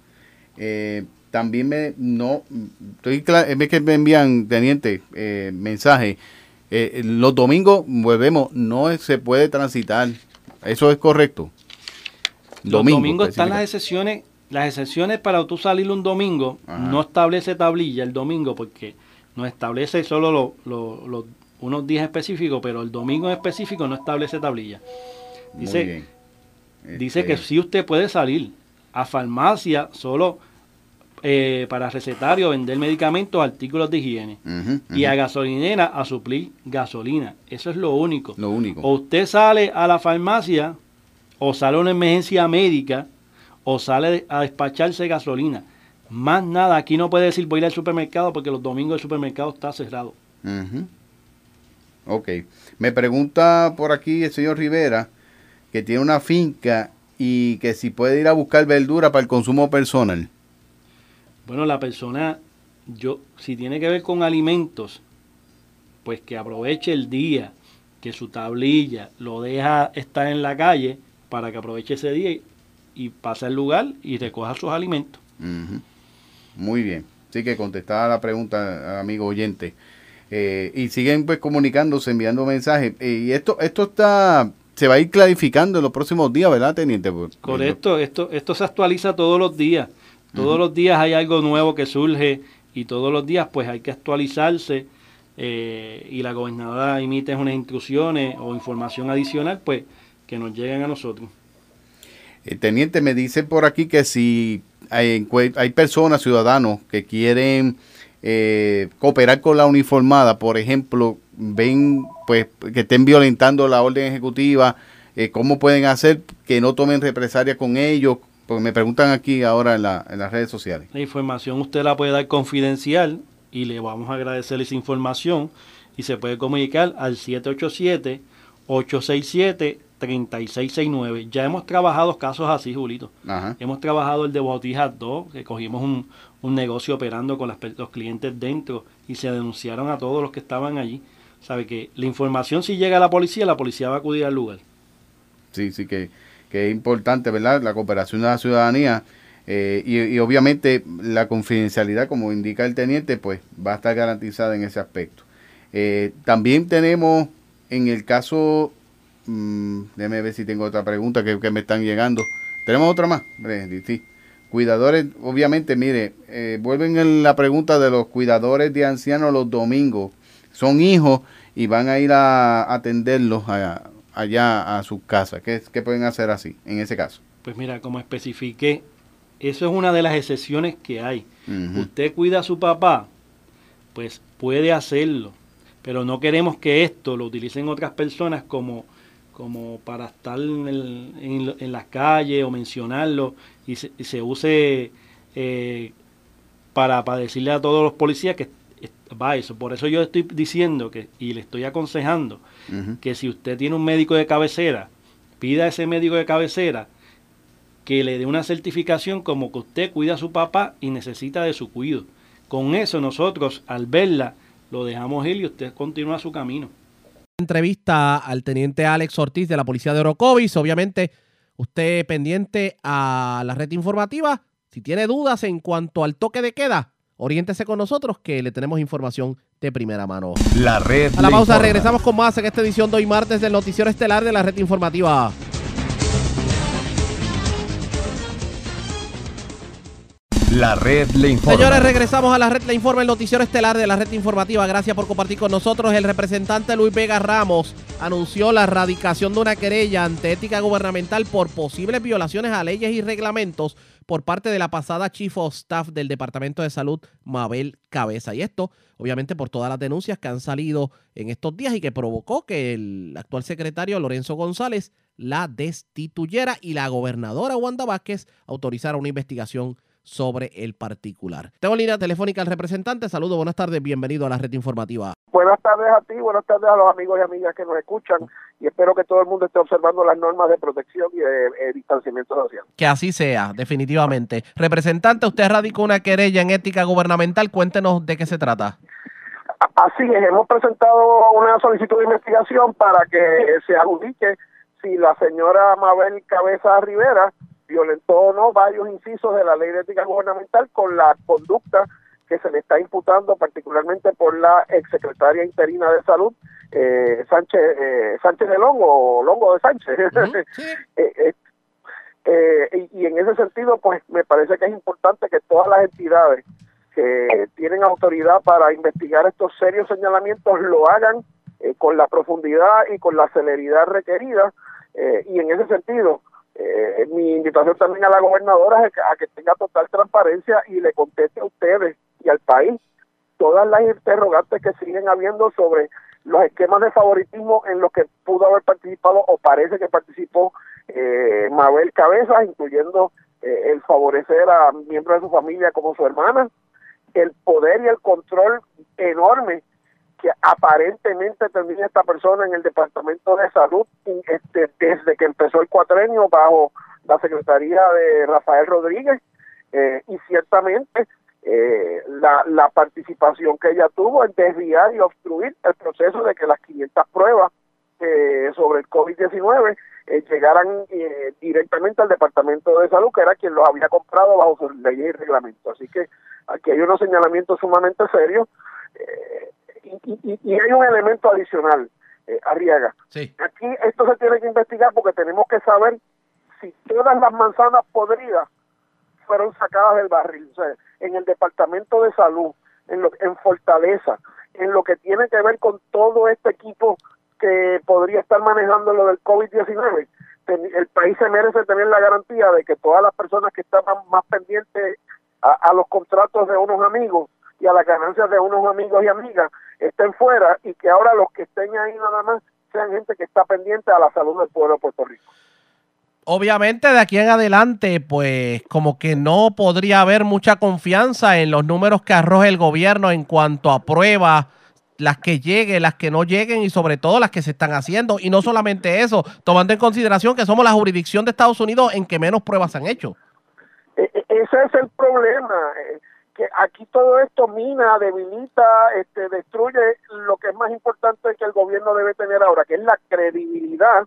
Eh, también me no estoy es que me envían teniente eh, mensaje. Eh, los domingos volvemos, no se puede transitar. Eso es correcto. Los Domingo, domingos están las excepciones. Las excepciones para tú salir un domingo Ajá. no establece tablilla el domingo porque no establece solo lo- lo- lo- unos días específicos, pero el domingo en específico no establece tablilla. Muy Dice, bien. dice Este, que sí usted puede salir a farmacia solo eh, para recetario, vender medicamentos, artículos de higiene. Y a gasolinera a suplir gasolina. Eso es lo único. Lo único. O usted sale a la farmacia, o sale a una emergencia médica, o sale a despacharse gasolina. Más nada, aquí no puede decir voy a ir al supermercado porque los domingos el supermercado está cerrado. Ujú. Ok. Me pregunta por aquí el señor Rivera que tiene una finca y que si puede ir a buscar verdura para el consumo personal. Bueno, la persona, yo, si tiene que ver con alimentos, pues que aproveche el día, que su tablilla lo deja estar en la calle para que aproveche ese día y, y pase al lugar y recoja sus alimentos. Muy bien. Sí que contestaba la pregunta, amigo oyente. Eh, y siguen pues comunicándose, enviando mensajes. Eh, y esto, esto está, se va a ir clarificando en los próximos días, ¿verdad, teniente? Pues, Correcto, esto, esto se actualiza todos los días. Todos los días hay algo nuevo que surge y todos los días pues hay que actualizarse eh, y la gobernadora emite unas instrucciones o información adicional pues que nos lleguen a nosotros. El teniente me dice por aquí que si hay, personas, ciudadanos, que quieren eh, cooperar con la uniformada, por ejemplo, ven pues que estén violentando la orden ejecutiva, eh, ¿cómo pueden hacer que no tomen represalia con ellos? Porque me preguntan aquí ahora en, la- en las redes sociales. La información usted la puede dar confidencial y le vamos a agradecer esa información y se puede comunicar al 787-867-3669. Ya hemos trabajado casos así, Julito. Ajá. Hemos trabajado el de Botijas 2, que cogimos un, un negocio operando con las los clientes dentro y se denunciaron a todos los que estaban allí. Sabe que la información si llega a la policía, la policía va a acudir al lugar. Sí, sí, que, que es importante, ¿verdad? La cooperación de la ciudadanía eh, y, obviamente la confidencialidad, como indica el teniente, pues va a estar garantizada en ese aspecto. Eh, también tenemos en el caso, mm, déjame ver si tengo otra pregunta que, me están llegando. Tenemos otra más, sí. Cuidadores, obviamente, mire, eh, vuelven en la pregunta de los cuidadores de ancianos los domingos. Son hijos y van a ir a atenderlos a- allá a sus casas. ¿Qué, ¿Qué pueden hacer así, en ese caso? Pues mira, como especifiqué, eso es una de las excepciones que hay. Usted cuida a su papá, pues puede hacerlo, pero no queremos que esto lo utilicen otras personas como, como para estar en, el- en, en las calles o mencionarlo y se, y se use eh, para, para decirle a todos los policías que es- va eso. Por eso yo estoy diciendo que y le estoy aconsejando Que si usted tiene un médico de cabecera, pida a ese médico de cabecera que le dé una certificación como que usted cuida a su papá y necesita de su cuido. Con eso nosotros, al verla, lo dejamos ir y usted continúa su camino. Entrevista al teniente Alex Ortiz de la Policía de Orocovis. Obviamente, usted pendiente a la red informativa. Si tiene dudas en cuanto al toque de queda, oriéntese con nosotros que le tenemos información de primera mano. La red. A la pausa, informa. regresamos con más en esta edición de hoy martes del Noticiero Estelar de la red informativa. La red le informa. Señores, regresamos a la red Le Informa, el noticiero estelar de la red informativa. Gracias por compartir con nosotros. El representante Luis Vega Ramos anunció la erradicación de una querella ante ética gubernamental por posibles violaciones a leyes y reglamentos por parte de la pasada Chief of Staff del Departamento de Salud, Mabel Cabeza. Y esto, obviamente, por todas las denuncias que han salido en estos días y que provocó que el actual secretario Lorenzo González la destituyera y la gobernadora Wanda Vázquez autorizara una investigación sobre el particular. Tengo en línea telefónica al representante. Saludos, buenas tardes, bienvenido a la red informativa. Buenas tardes a ti, buenas tardes a los amigos y amigas que nos escuchan y espero que todo el mundo esté observando las normas de protección y de eh, distanciamiento social. Que así sea, definitivamente. Representante, usted radicó una querella en ética gubernamental. Cuéntenos de qué se trata. Así es, hemos presentado una solicitud de investigación para que se adjudique si la señora Mabel Cabeza Rivera violentó o no varios incisos de la ley de ética gubernamental con la conducta que se le está imputando particularmente por la exsecretaria interina de salud eh, Sánchez eh, Sánchez de Longo Longo de Sánchez. [laughs] Eh, y, y en ese sentido pues me parece que es importante que todas las entidades que tienen autoridad para investigar estos serios señalamientos lo hagan con la profundidad y con la celeridad requerida y en ese sentido eh, mi invitación también a la gobernadora es a que tenga total transparencia y le conteste a ustedes y al país todas las interrogantes que siguen habiendo sobre los esquemas de favoritismo en los que pudo haber participado o parece que participó eh, Mabel Cabezas, incluyendo eh, el favorecer a miembros de su familia como su hermana, el poder y el control enorme que aparentemente tendría esta persona en el Departamento de Salud este, desde que empezó el cuatrenio bajo la Secretaría de Rafael Rodríguez eh, y ciertamente eh, la, la participación que ella tuvo en desviar y obstruir el proceso de que las 500 pruebas eh, sobre el COVID-19 eh, llegaran directamente al Departamento de Salud, que era quien los había comprado bajo sus leyes y reglamentos. Así que aquí hay unos señalamientos sumamente serios y, y- y hay un elemento adicional, eh, Arriaga. Aquí esto se tiene que investigar porque tenemos que saber si todas las manzanas podridas fueron sacadas del barril. O sea, en el Departamento de Salud, en, lo, en Fortaleza, en lo que tiene que ver con todo este equipo que podría estar manejando lo del COVID-19. Ten- El país se merece tener la garantía de que todas las personas que estaban más pendientes a, a los contratos de unos amigos y a las ganancias de unos amigos y amigas estén fuera y que ahora los que estén ahí nada más sean gente que está pendiente a la salud del pueblo de Puerto Rico. Obviamente de aquí en adelante, pues como que no podría haber mucha confianza en los números que arroja el gobierno en cuanto a pruebas, las que lleguen, las que no lleguen y sobre todo las que se están haciendo. Y no solamente eso, tomando en consideración que somos la jurisdicción de Estados Unidos en que menos pruebas se han hecho. E- e- ese es el problema eh, que aquí todo esto mina debilita este destruye. Lo que es más importante que el gobierno debe tener ahora que es la credibilidad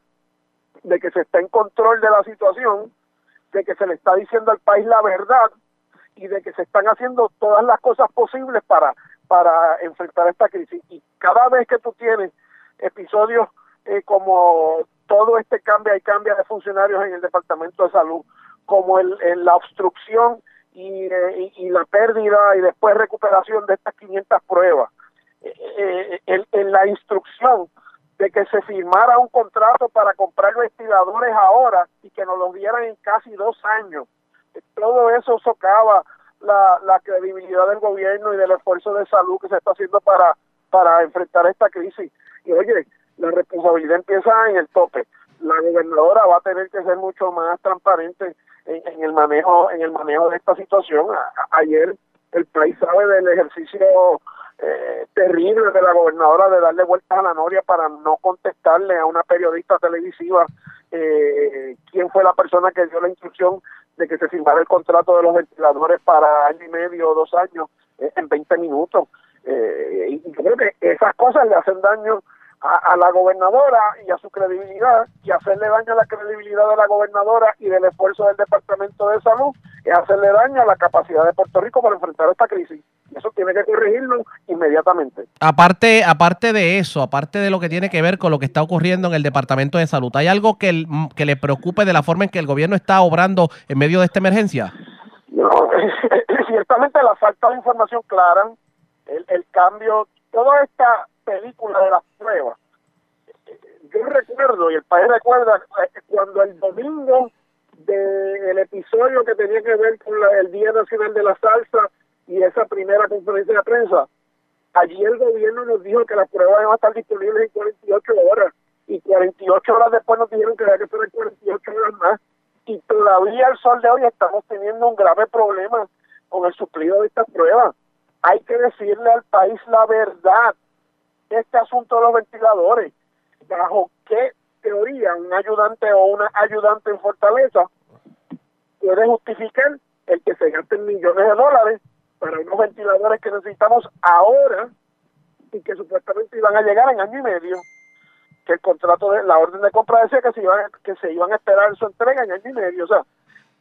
de que se está en control de la situación de que se le está diciendo al país la verdad y de que se están haciendo todas las cosas posibles para para enfrentar esta crisis. Y cada vez que tú tienes episodios eh, como todo este cambia y cambia de funcionarios en el departamento de salud como el, el- la obstrucción y, eh, y, y la pérdida y después recuperación de estas 500 pruebas Eh, eh, en la instrucción de que se firmara un contrato para comprar ventiladores ahora y que nos los dieran en casi dos años todo eso socava la, la credibilidad del gobierno y del esfuerzo de salud que se está haciendo para, para enfrentar esta crisis. Y oye, la responsabilidad empieza en el tope. La gobernadora va a tener que ser mucho más transparente en, el manejo en el manejo de esta situación. Ayer el país sabe del ejercicio eh, terrible de la gobernadora de darle vueltas a la noria para no contestarle a una periodista televisiva eh, quién fue la persona que dio la instrucción de que se firmara el contrato de los ventiladores para año y medio o dos años eh, en 20 minutos. Eh, y creo que esas cosas le hacen daño a, a la gobernadora y a su credibilidad y hacerle daño a la credibilidad de la gobernadora y del esfuerzo del Departamento de Salud es hacerle daño a la capacidad de Puerto Rico para enfrentar esta crisis. Y eso tiene que corregirlo inmediatamente. Aparte, aparte de eso, aparte de lo que tiene que ver con lo que está ocurriendo en el Departamento de Salud, ¿hay algo que, el- que le preocupe de la forma en que el gobierno está obrando en medio de esta emergencia? No, [laughs] ciertamente la falta de información clara, el, el cambio, toda esta película de las pruebas. Yo recuerdo, y el país recuerda, cuando el domingo del episodio que tenía que ver con el Día Nacional de la Salsa y esa primera conferencia de prensa, allí el gobierno nos dijo que las pruebas iban a estar disponibles en 48 horas y 48 horas después nos dijeron que había que esperar 48 horas más y todavía al sol de hoy estamos teniendo un grave problema con el suplido de estas pruebas. Hay que decirle al país la verdad. Este asunto de los ventiladores, bajo qué teoría un ayudante o una ayudante en Fortaleza puede justificar el que se gasten millones de dólares para unos ventiladores que necesitamos ahora y que supuestamente iban a llegar en año y medio que el contrato de la orden de compra decía que se iban que se iban a esperar su entrega en año y medio. O sea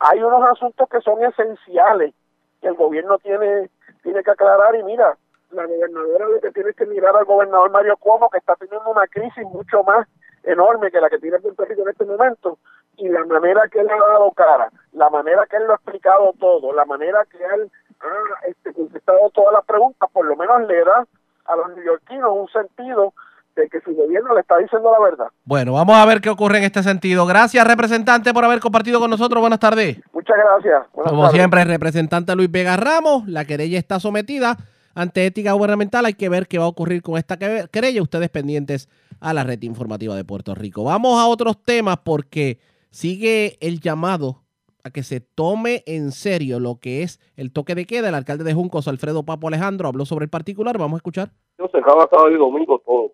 hay unos asuntos que son esenciales que el gobierno tiene tiene que aclarar y mira la gobernadora lo que tiene que mirar al gobernador Mario Cuomo que está teniendo una crisis mucho más enorme que la que tiene Puerto Rico en este momento y la manera que él ha dado cara, la manera que él lo ha explicado todo, la manera que él ha este, contestado todas las preguntas, por lo menos le da a los neoyorquinos un sentido de que su gobierno le está diciendo la verdad. Bueno, vamos a ver qué ocurre en este sentido. Gracias, representante, por haber compartido con nosotros. Buenas tardes. Muchas gracias. Buenas Como tardes. siempre, el representante Luis Vega Ramos, la querella está sometida ante ética gubernamental. Hay que ver qué va a ocurrir con esta que- querella. Ustedes pendientes a la red informativa de Puerto Rico. Vamos a otros temas porque sigue el llamado a que se tome en serio lo que es el toque de queda. El alcalde de Juncos, Alfredo Papo Alejandro, habló sobre el particular. Vamos a escuchar. Yo cerraba sábado y domingo todo,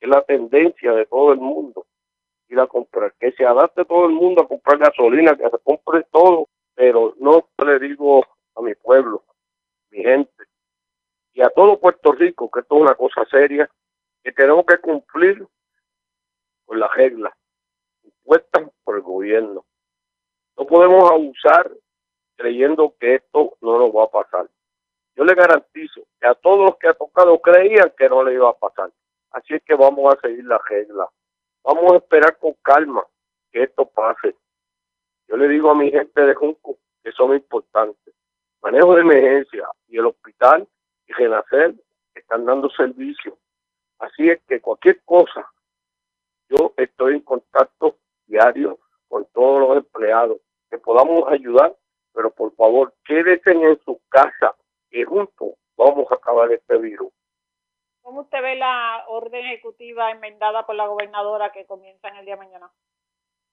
es la tendencia de todo el mundo, ir a comprar, que se adapte todo el mundo a comprar gasolina, que se compre todo, pero no le digo a mi pueblo, mi gente, y a todo Puerto Rico, que esto es una cosa seria, que tenemos que cumplir con las reglas impuestas por el gobierno. No podemos abusar creyendo que esto no nos va a pasar. Yo le garantizo que a todos los que ha tocado creían que no le iba a pasar. Así es que vamos a seguir la regla. Vamos a esperar con calma que esto pase. Yo le digo a mi gente de Junco que son importantes. Manejo de emergencia y el hospital y Renacer están dando servicio. Así es que cualquier cosa, yo estoy en contacto diario con todos los empleados, que podamos ayudar, pero por favor, quédense en su casa, que juntos vamos a acabar este virus. ¿Cómo usted ve la orden ejecutiva enmendada por la gobernadora que comienza en el día de mañana?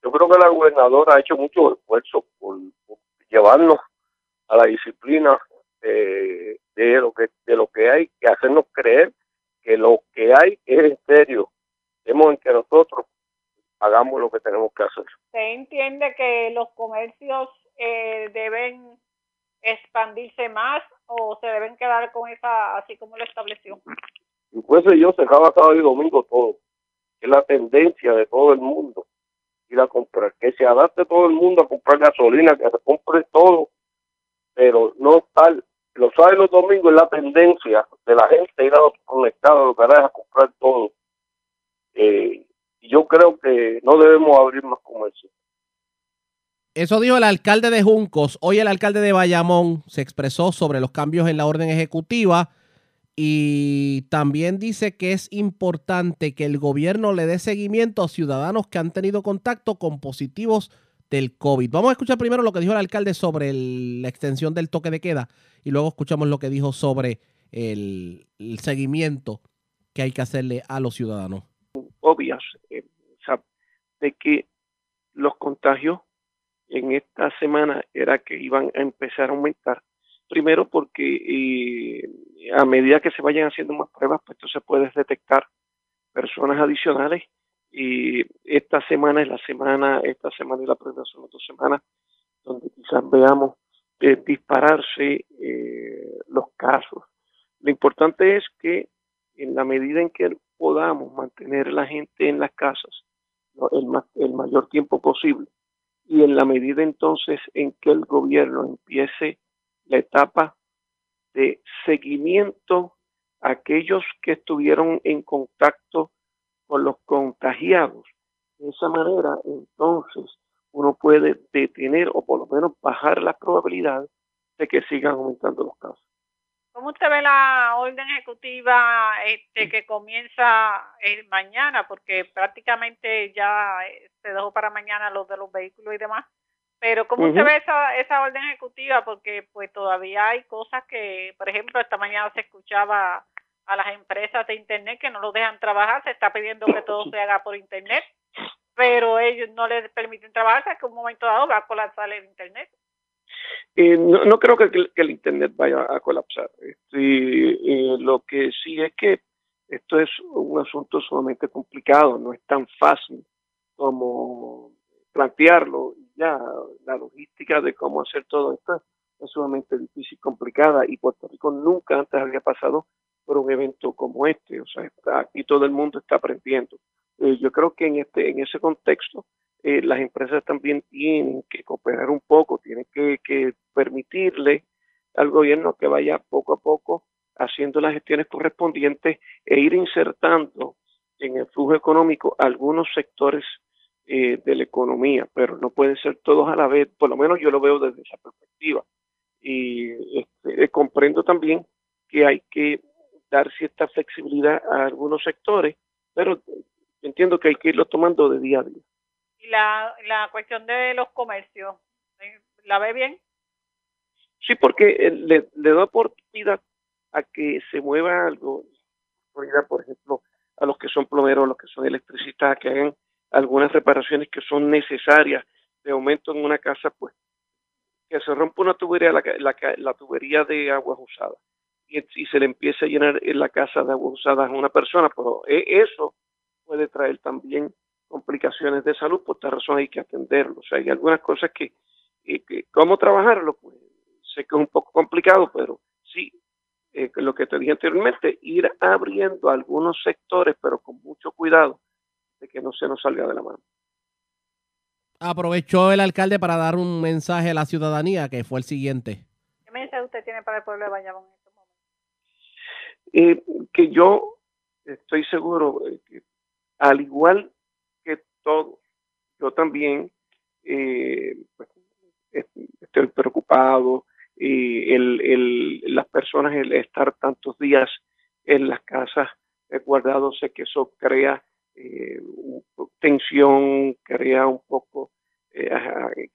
Yo creo que la gobernadora ha hecho mucho esfuerzo por, por llevarnos a la disciplina eh, de lo que de lo que hay, que hacernos creer que lo que hay es en serio. Tenemos en que nosotros hagamos lo que tenemos que hacer. ¿Se entiende que los comercios eh, deben expandirse más o se deben quedar con esa, así como lo estableció? Y por eso yo cerraba sábado y domingo todo, es la tendencia de todo el mundo, ir a comprar, que se adapte todo el mundo a comprar gasolina, que se compre todo, pero no tal, los sábados y los domingos es la tendencia de la gente ir a los conectados a los a comprar todo. Eh, yo creo que no debemos abrir más comercio. Eso dijo el alcalde de Juncos. Hoy el alcalde de Bayamón se expresó sobre los cambios en la orden ejecutiva y también dice que es importante que el gobierno le dé seguimiento a ciudadanos que han tenido contacto con positivos del COVID. Vamos a escuchar primero lo que dijo el alcalde sobre la extensión del toque de queda y luego escuchamos lo que dijo sobre el, seguimiento que hay que hacerle a los ciudadanos. obvias eh, de que los contagios en esta semana era que iban a empezar a aumentar. Primero porque eh, a medida que se vayan haciendo más pruebas, pues entonces puedes detectar personas adicionales y esta semana es la semana, esta semana y la próxima son dos semanas donde quizás veamos eh, dispararse eh, los casos. Lo importante es que en la medida en que podamos mantener a la gente en las casas el, el mayor tiempo posible y en la medida entonces en que el gobierno empiece la etapa de seguimiento a aquellos que estuvieron en contacto con los contagiados. De esa manera, entonces, uno puede detener o por lo menos bajar las probabilidades de que sigan aumentando los casos. ¿Cómo usted ve la orden ejecutiva este, que comienza eh, mañana? Porque prácticamente ya eh, se dejó para mañana los de los vehículos y demás. Pero ¿cómo usted Ujú. ve esa, esa orden ejecutiva? Porque pues todavía hay cosas que, por ejemplo, esta mañana se escuchaba a las empresas de Internet que no los dejan trabajar, se está pidiendo que todo se haga por Internet, pero ellos no les permiten trabajar, sea que un momento dado va a colapsar el Internet. Eh, no, no creo que, el- Internet vaya a colapsar. Este, lo que sí es que esto es un asunto sumamente complicado, no es tan fácil como plantearlo. Ya la logística de cómo hacer todo esto es sumamente difícil, complicada y Puerto Rico nunca antes había pasado por un evento como este. O sea, está, aquí todo el mundo está aprendiendo. Eh, yo creo que en este en ese contexto eh, las empresas también tienen que cooperar un poco, tienen que, que permitirle al gobierno que vaya poco a poco haciendo las gestiones correspondientes e ir insertando en el flujo económico algunos sectores eh, de la economía, pero no pueden ser todos a la vez, por lo menos yo lo veo desde esa perspectiva. Y este, eh, comprendo también que hay que dar cierta flexibilidad a algunos sectores, pero entiendo que hay que irlo tomando de día a día. Y la, la cuestión de los comercios. ¿la ve bien? Sí, porque eh, le, le da oportunidad a que se mueva algo, por ejemplo, a los que son plomeros, a los que son electricistas, que hagan algunas reparaciones que son necesarias de aumento en una casa, pues que se rompa una tubería, la, la, la tubería de aguas usadas, y, y se le empiece a llenar en la casa de aguas usadas a una persona, pero eh, eso puede traer también complicaciones de salud, por esta razón hay que atenderlo. O sea, hay algunas cosas que, eh, que ¿cómo trabajarlo? Pues sé que es un poco complicado, pero sí, eh, lo que te dije anteriormente, ir abriendo algunos sectores, pero con mucho cuidado de que no se nos salga de la mano. Aprovechó el alcalde para dar un mensaje a la ciudadanía que fue el siguiente. ¿Qué mensaje usted tiene para el pueblo de Bayamón? Eh, que yo estoy seguro que al igual que todos, yo también eh, pues, est- estoy preocupado y el, el, las personas el estar tantos días en las casas eh, sé que eso crea eh, tensión, crea un poco, eh,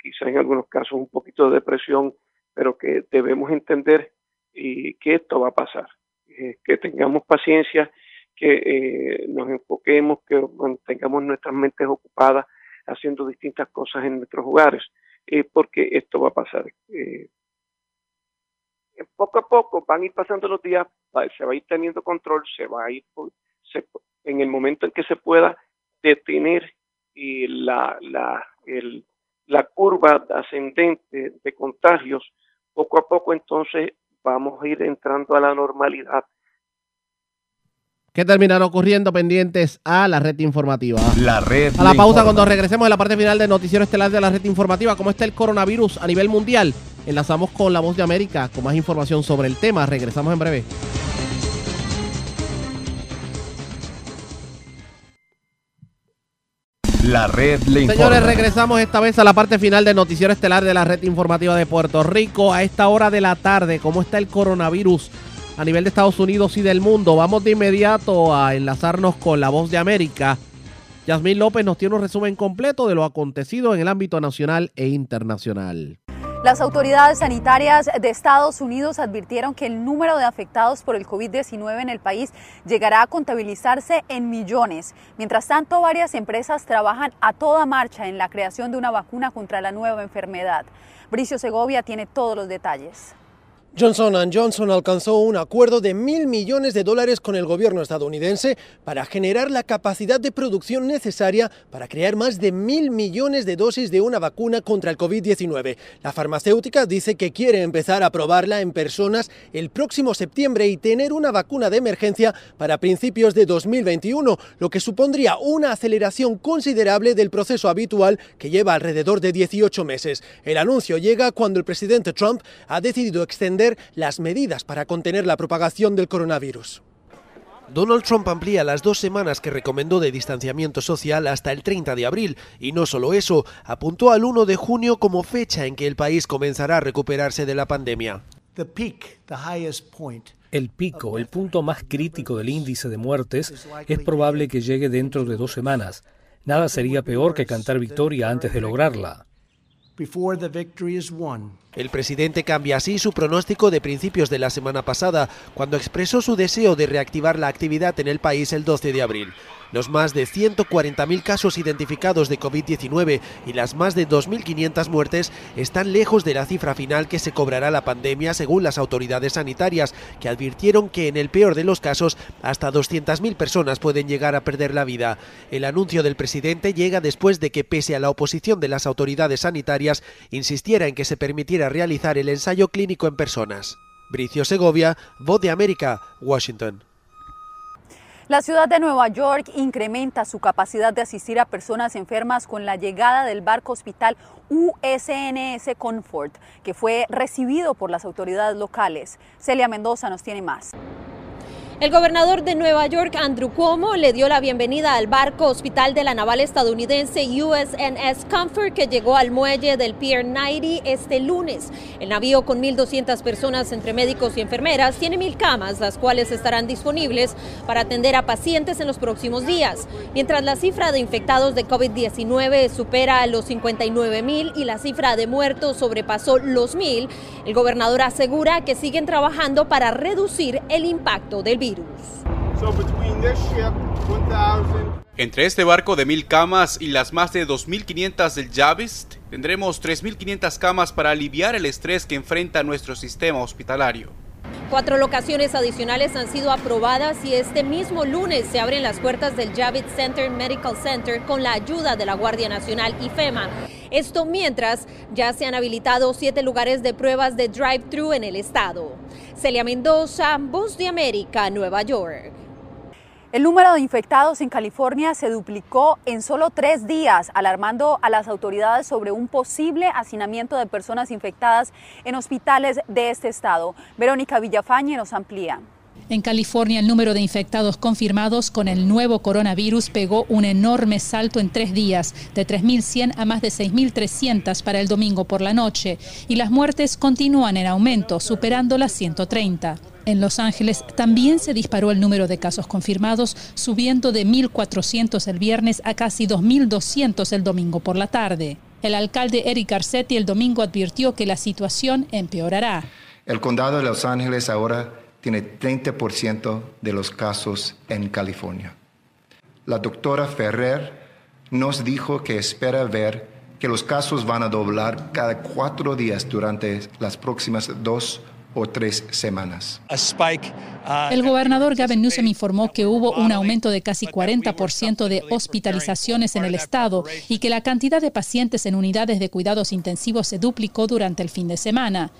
quizás en algunos casos un poquito de depresión, pero que debemos entender que esto va a pasar, eh, que tengamos paciencia, que eh, nos enfoquemos, que mantengamos nuestras mentes ocupadas haciendo distintas cosas en nuestros hogares, eh, porque esto va a pasar. Poco a poco van a ir pasando los días, se va a ir teniendo control, se va a ir, por- en el momento en que se pueda detener la, la, el- la curva ascendente de contagios, poco a poco entonces vamos a ir entrando a la normalidad. ¿Qué terminará ocurriendo pendientes a la red informativa? La red A la pausa informa. cuando regresemos en la parte final del noticiero estelar de la red informativa. ¿Cómo está el coronavirus a nivel mundial? Enlazamos con La Voz de América con más información sobre el tema. Regresamos en breve. La red le informa. Señores, regresamos esta vez a la parte final del noticiero estelar de la red informativa de Puerto Rico. A esta hora de la tarde, ¿cómo está el coronavirus a nivel de Estados Unidos y del mundo? Vamos de inmediato a enlazarnos con la voz de América. Yasmín López nos tiene un resumen completo de lo acontecido en el ámbito nacional e internacional. Las autoridades sanitarias de Estados Unidos advirtieron que el número de afectados por el COVID-19 en el país llegará a contabilizarse en millones. Mientras tanto, varias empresas trabajan a toda marcha en la creación de una vacuna contra la nueva enfermedad. Bricio Segovia tiene todos los detalles. Johnson Johnson alcanzó un acuerdo de mil millones de dólares con el gobierno estadounidense para generar la capacidad de producción necesaria para crear más de mil millones de dosis de una vacuna contra el COVID-19. La farmacéutica dice que quiere empezar a probarla en personas el próximo septiembre y tener una vacuna de emergencia para principios de 2021, lo que supondría una aceleración considerable del proceso habitual que lleva alrededor de 18 meses. El anuncio llega cuando el presidente Trump ha decidido extender las medidas para contener la propagación del coronavirus. Donald Trump amplía las dos semanas que recomendó de distanciamiento social hasta el 30 de abril y no solo eso, apuntó al 1 de junio como fecha en que el país comenzará a recuperarse de la pandemia. El pico, el punto más crítico del índice de muertes, es probable que llegue dentro de dos semanas. Nada sería peor que cantar victoria antes de lograrla. El presidente cambia así su pronóstico de principios de la semana pasada, cuando expresó su deseo de reactivar la actividad en el país el 12 de abril. Los más de 140.000 casos identificados de COVID-19 y las más de 2.500 muertes están lejos de la cifra final que se cobrará la pandemia según las autoridades sanitarias, que advirtieron que en el peor de los casos hasta 200.000 personas pueden llegar a perder la vida. El anuncio del presidente llega después de que, pese a la oposición de las autoridades sanitarias, insistiera en que se permitiera realizar el ensayo clínico en personas. Bricio Segovia, Voz de América, Washington. La ciudad de Nueva York incrementa su capacidad de asistir a personas enfermas con la llegada del barco hospital USNS Comfort, que fue recibido por las autoridades locales. Celia Mendoza nos tiene más. El gobernador de Nueva York, Andrew Cuomo, le dio la bienvenida al barco hospital de la naval estadounidense USNS Comfort que llegó al muelle del Pier 90 este lunes. El navío con 1.200 personas entre médicos y enfermeras tiene mil camas, las cuales estarán disponibles para atender a pacientes en los próximos días. Mientras la cifra de infectados de COVID-19 supera los 59 mil y la cifra de muertos sobrepasó los mil, el gobernador asegura que siguen trabajando para reducir el impacto del virus. Entre este barco de mil camas y las más de 2.500 del Javist, tendremos 3.500 camas para aliviar el estrés que enfrenta nuestro sistema hospitalario. Cuatro locaciones adicionales han sido aprobadas y este mismo lunes se abren las puertas del Javits Center Medical Center con la ayuda de la Guardia Nacional y FEMA. Esto mientras ya se han habilitado siete lugares de pruebas de drive-thru en el estado. Celia Mendoza, Voz de América, Nueva York. El número de infectados en California se duplicó en solo tres días, alarmando a las autoridades sobre un posible hacinamiento de personas infectadas en hospitales de este estado. Verónica Villafañe nos amplía. En California, el número de infectados confirmados con el nuevo coronavirus pegó un enorme salto en tres días, de 3.100 a más de 6.300 para el domingo por la noche, y las muertes continúan en aumento, superando las 130. En Los Ángeles también se disparó el número de casos confirmados, subiendo de 1.400 el viernes a casi 2.200 el domingo por la tarde. El alcalde Eric Garcetti el domingo advirtió que la situación empeorará. El condado de Los Ángeles ahora tiene 30% de los casos en California. La doctora Ferrer nos dijo que espera ver que los casos van a doblar cada cuatro días durante las próximas dos o tres semanas. El gobernador Gavin Newsom informó que hubo un aumento de casi 40% de hospitalizaciones en el estado y que la cantidad de pacientes en unidades de cuidados intensivos se duplicó durante el fin de semana.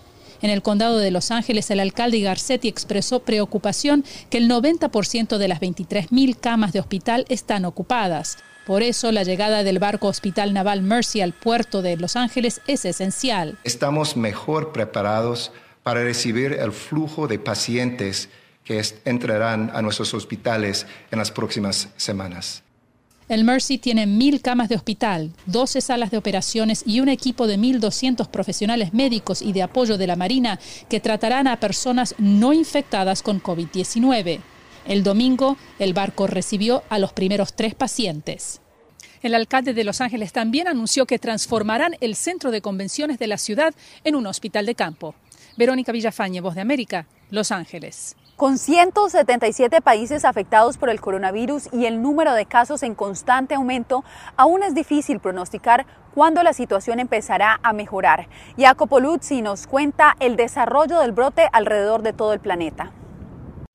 En el condado de Los Ángeles, el alcalde Garcetti expresó preocupación que el 90% de las 23.000 camas de hospital están ocupadas. Por eso, la llegada del barco Hospital Naval Mercy al puerto de Los Ángeles es esencial. Estamos mejor preparados para recibir el flujo de pacientes que entrarán a nuestros hospitales en las próximas semanas. El Mercy tiene mil camas de hospital, 12 salas de operaciones y un equipo de 1.200 profesionales médicos y de apoyo de la Marina que tratarán a personas no infectadas con COVID-19. El domingo, el barco recibió a los primeros tres pacientes. El alcalde de Los Ángeles también anunció que transformarán el centro de convenciones de la ciudad en un hospital de campo. Verónica Villafañe, Voz de América, Los Ángeles. Con 177 países afectados por el coronavirus y el número de casos en constante aumento, aún es difícil pronosticar cuándo la situación empezará a mejorar. Jacopo Luzzi nos cuenta el desarrollo del brote alrededor de todo el planeta.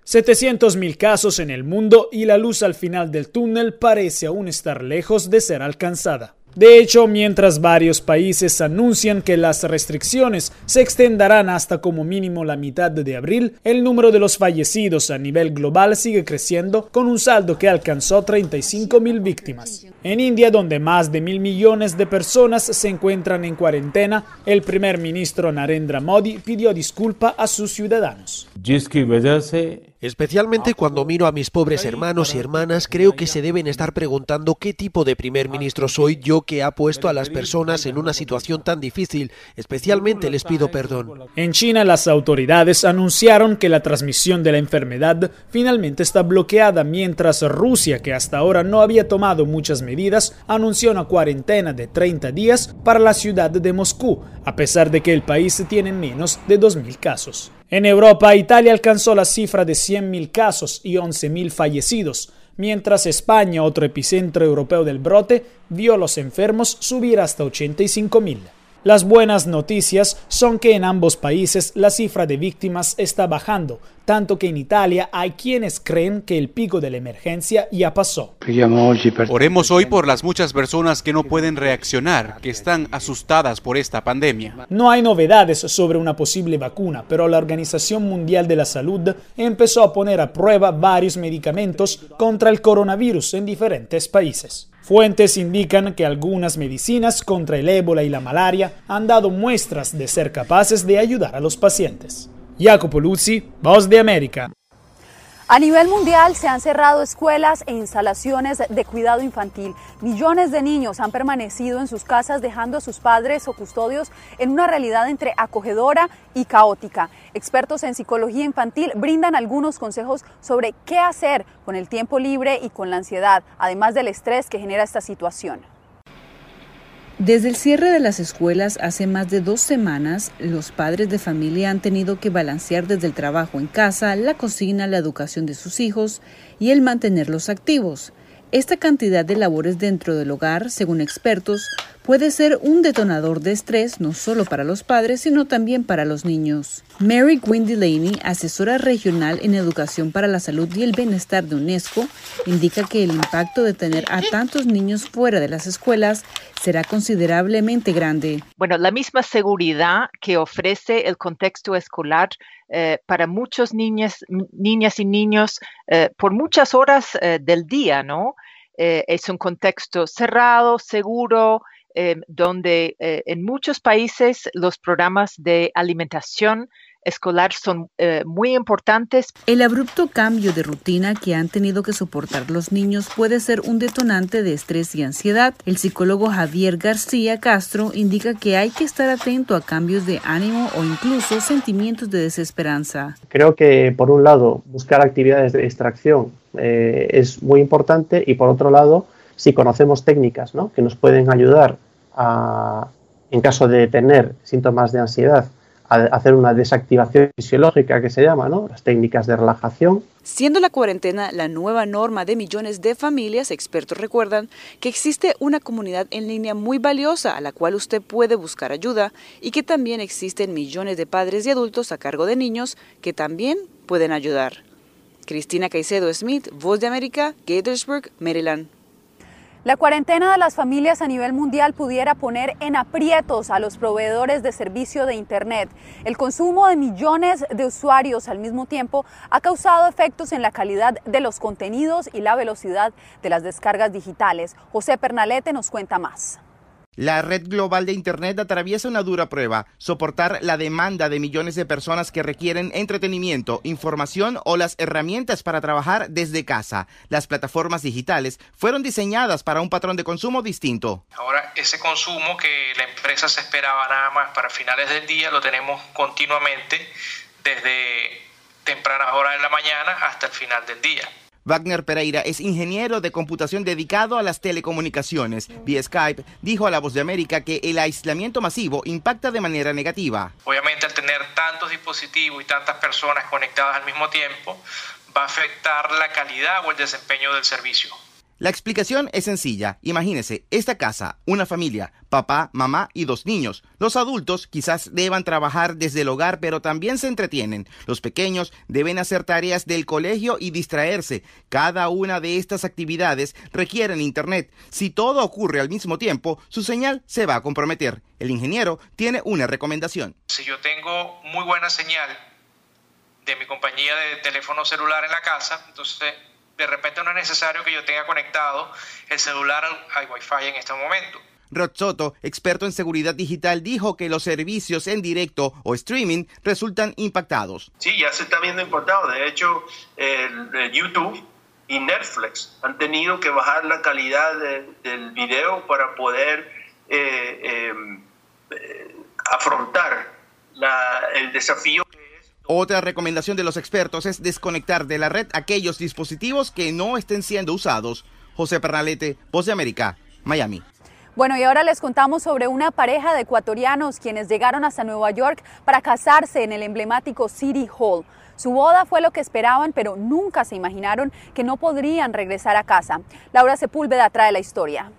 700.000 casos en el mundo y la luz al final del túnel parece aún estar lejos de ser alcanzada. De hecho, mientras varios países anuncian que las restricciones se extenderán hasta como mínimo la mitad de abril, el número de los fallecidos a nivel global sigue creciendo con un saldo que alcanzó 35.000 víctimas. En India, donde más de mil millones de personas se encuentran en cuarentena, el primer ministro Narendra Modi pidió disculpa a sus ciudadanos. Especialmente cuando miro a mis pobres hermanos y hermanas, creo que se deben estar preguntando qué tipo de primer ministro soy yo que ha puesto a las personas en una situación tan difícil. Especialmente les pido perdón. En China, las autoridades anunciaron que la transmisión de la enfermedad finalmente está bloqueada, mientras Rusia, que hasta ahora no había tomado muchas medidas, anunció una cuarentena de 30 días para la ciudad de Moscú, a pesar de que el país tiene menos de 2.000 casos. En Europa, Italia alcanzó la cifra de 100.000 casos y 11.000 fallecidos, mientras España, otro epicentro europeo del brote, vio a los enfermos subir hasta 85.000. Las buenas noticias son que en ambos países la cifra de víctimas está bajando, tanto que en Italia hay quienes creen que el pico de la emergencia ya pasó. Oremos hoy por las muchas personas que no pueden reaccionar, que están asustadas por esta pandemia. No hay novedades sobre una posible vacuna, pero la Organización Mundial de la Salud empezó a poner a prueba varios medicamentos contra el coronavirus en diferentes países. Fuentes indican que algunas medicinas contra el ébola y la malaria han dado muestras de ser capaces de ayudar a los pacientes. Jacopo Luzzi, Voz de América. A nivel mundial se han cerrado escuelas e instalaciones de cuidado infantil. Millones de niños han permanecido en sus casas dejando a sus padres o custodios en una realidad entre acogedora y caótica. Expertos en psicología infantil brindan algunos consejos sobre qué hacer con el tiempo libre y con la ansiedad, además del estrés que genera esta situación. Desde el cierre de las escuelas hace más de dos semanas, los padres de familia han tenido que balancear desde el trabajo en casa, la cocina, la educación de sus hijos y el mantenerlos activos. Esta cantidad de labores dentro del hogar, según expertos, puede ser un detonador de estrés no solo para los padres, sino también para los niños. Mary Gwyn Delaney, asesora regional en educación para la salud y el bienestar de UNESCO, indica que el impacto de tener a tantos niños fuera de las escuelas será considerablemente grande. Bueno, la misma seguridad que ofrece el contexto escolar eh, para muchos niñas, niñas y niños eh, por muchas horas eh, del día, ¿no? es un contexto cerrado, seguro, donde en muchos países los programas de alimentación escolar son eh, muy importantes. El abrupto cambio de rutina que han tenido que soportar los niños puede ser un detonante de estrés y ansiedad. El psicólogo Javier García Castro indica que hay que estar atento a cambios de ánimo o incluso sentimientos de desesperanza. Creo que por un lado buscar actividades de distracción eh, es muy importante y por otro lado si conocemos técnicas ¿no? que nos pueden ayudar a, en caso de tener síntomas de ansiedad hacer una desactivación fisiológica que se llama, ¿no? Las técnicas de relajación. Siendo la cuarentena la nueva norma de millones de familias, expertos recuerdan que existe una comunidad en línea muy valiosa a la cual usted puede buscar ayuda y que también existen millones de padres y adultos a cargo de niños que también pueden ayudar. Cristina Caicedo Smith, Voz de América, Gaithersburg, Maryland. La cuarentena de las familias a nivel mundial pudiera poner en aprietos a los proveedores de servicio de Internet. El consumo de millones de usuarios al mismo tiempo ha causado efectos en la calidad de los contenidos y la velocidad de las descargas digitales. José Pernalete nos cuenta más. La red global de Internet atraviesa una dura prueba, soportar la demanda de millones de personas que requieren entretenimiento, información o las herramientas para trabajar desde casa. Las plataformas digitales fueron diseñadas para un patrón de consumo distinto. Ahora ese consumo que la empresa se esperaba nada más para finales del día lo tenemos continuamente desde tempranas horas de la mañana hasta el final del día. Wagner Pereira es ingeniero de computación dedicado a las telecomunicaciones. Vía Skype dijo a La Voz de América que el aislamiento masivo impacta de manera negativa. Obviamente al tener tantos dispositivos y tantas personas conectadas al mismo tiempo, va a afectar la calidad o el desempeño del servicio. La explicación es sencilla. Imagínese, esta casa, una familia, papá, mamá y dos niños. Los adultos quizás deban trabajar desde el hogar, pero también se entretienen. Los pequeños deben hacer tareas del colegio y distraerse. Cada una de estas actividades requieren internet. Si todo ocurre al mismo tiempo, su señal se va a comprometer. El ingeniero tiene una recomendación. Si yo tengo muy buena señal de mi compañía de teléfono celular en la casa, entonces de repente no es necesario que yo tenga conectado el celular al, Wi-Fi en este momento. Rod Soto, experto en seguridad digital, dijo que los servicios en directo o streaming resultan impactados. Sí, ya se está viendo impactado. De hecho, el, YouTube y Netflix han tenido que bajar la calidad del video para poder eh, em, eh, afrontar el desafío otra recomendación de los expertos es desconectar de la red aquellos dispositivos que no estén siendo usados. José Pernalete, Voz de América, Miami. Bueno, y ahora les contamos sobre una pareja de ecuatorianos quienes llegaron hasta Nueva York para casarse en el emblemático City Hall. Su boda fue lo que esperaban, pero nunca se imaginaron que no podrían regresar a casa. Laura Sepúlveda trae la historia.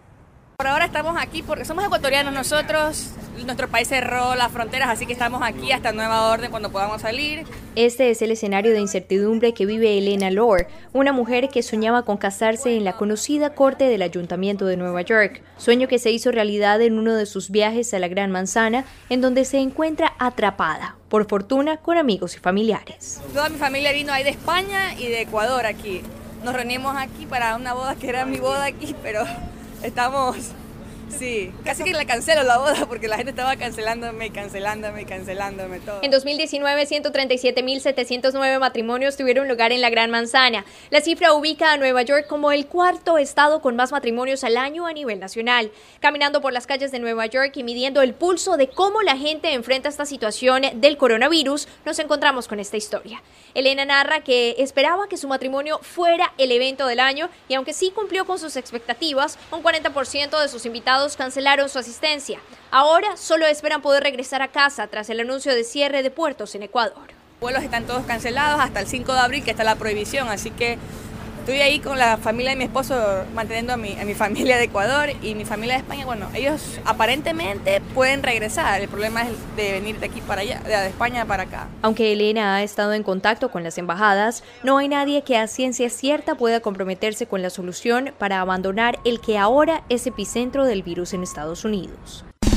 Por ahora estamos aquí porque somos ecuatorianos nosotros, nuestro país cerró las fronteras, así que estamos aquí hasta nueva orden cuando podamos salir. Este es el escenario de incertidumbre que vive Elena Lore, una mujer que soñaba con casarse en la conocida corte del Ayuntamiento de Nueva York, sueño que se hizo realidad en uno de sus viajes a la Gran Manzana, en donde se encuentra atrapada, por fortuna con amigos y familiares. Toda mi familia vino ahí de España y de Ecuador aquí. Nos reunimos aquí para una boda que era mi boda aquí, pero estamos, sí, casi que le cancelo la boda porque la gente estaba cancelándome, cancelándome, cancelándome todo. En 2019, 137.709 matrimonios tuvieron lugar en la Gran Manzana. La cifra ubica a Nueva York como el cuarto estado con más matrimonios al año a nivel nacional. Caminando por las calles de Nueva York y midiendo el pulso de cómo la gente enfrenta esta situación del coronavirus, nos encontramos con esta historia. Elena narra que esperaba que su matrimonio fuera el evento del año y aunque sí cumplió con sus expectativas, un 40% de sus invitados cancelaron su asistencia. Ahora solo esperan poder regresar a casa tras el anuncio de cierre de puertos en Ecuador. Los vuelos están todos cancelados hasta el 5 de abril, que está la prohibición, así que Estoy ahí con la familia de mi esposo manteniendo a mi, a mi familia de Ecuador y mi familia de España. Bueno, ellos aparentemente pueden regresar. El problema es de venir de aquí para allá, de España para acá. Aunque Elena ha estado en contacto con las embajadas, no hay nadie que a ciencia cierta pueda comprometerse con la solución para abandonar el que ahora es epicentro del virus en Estados Unidos.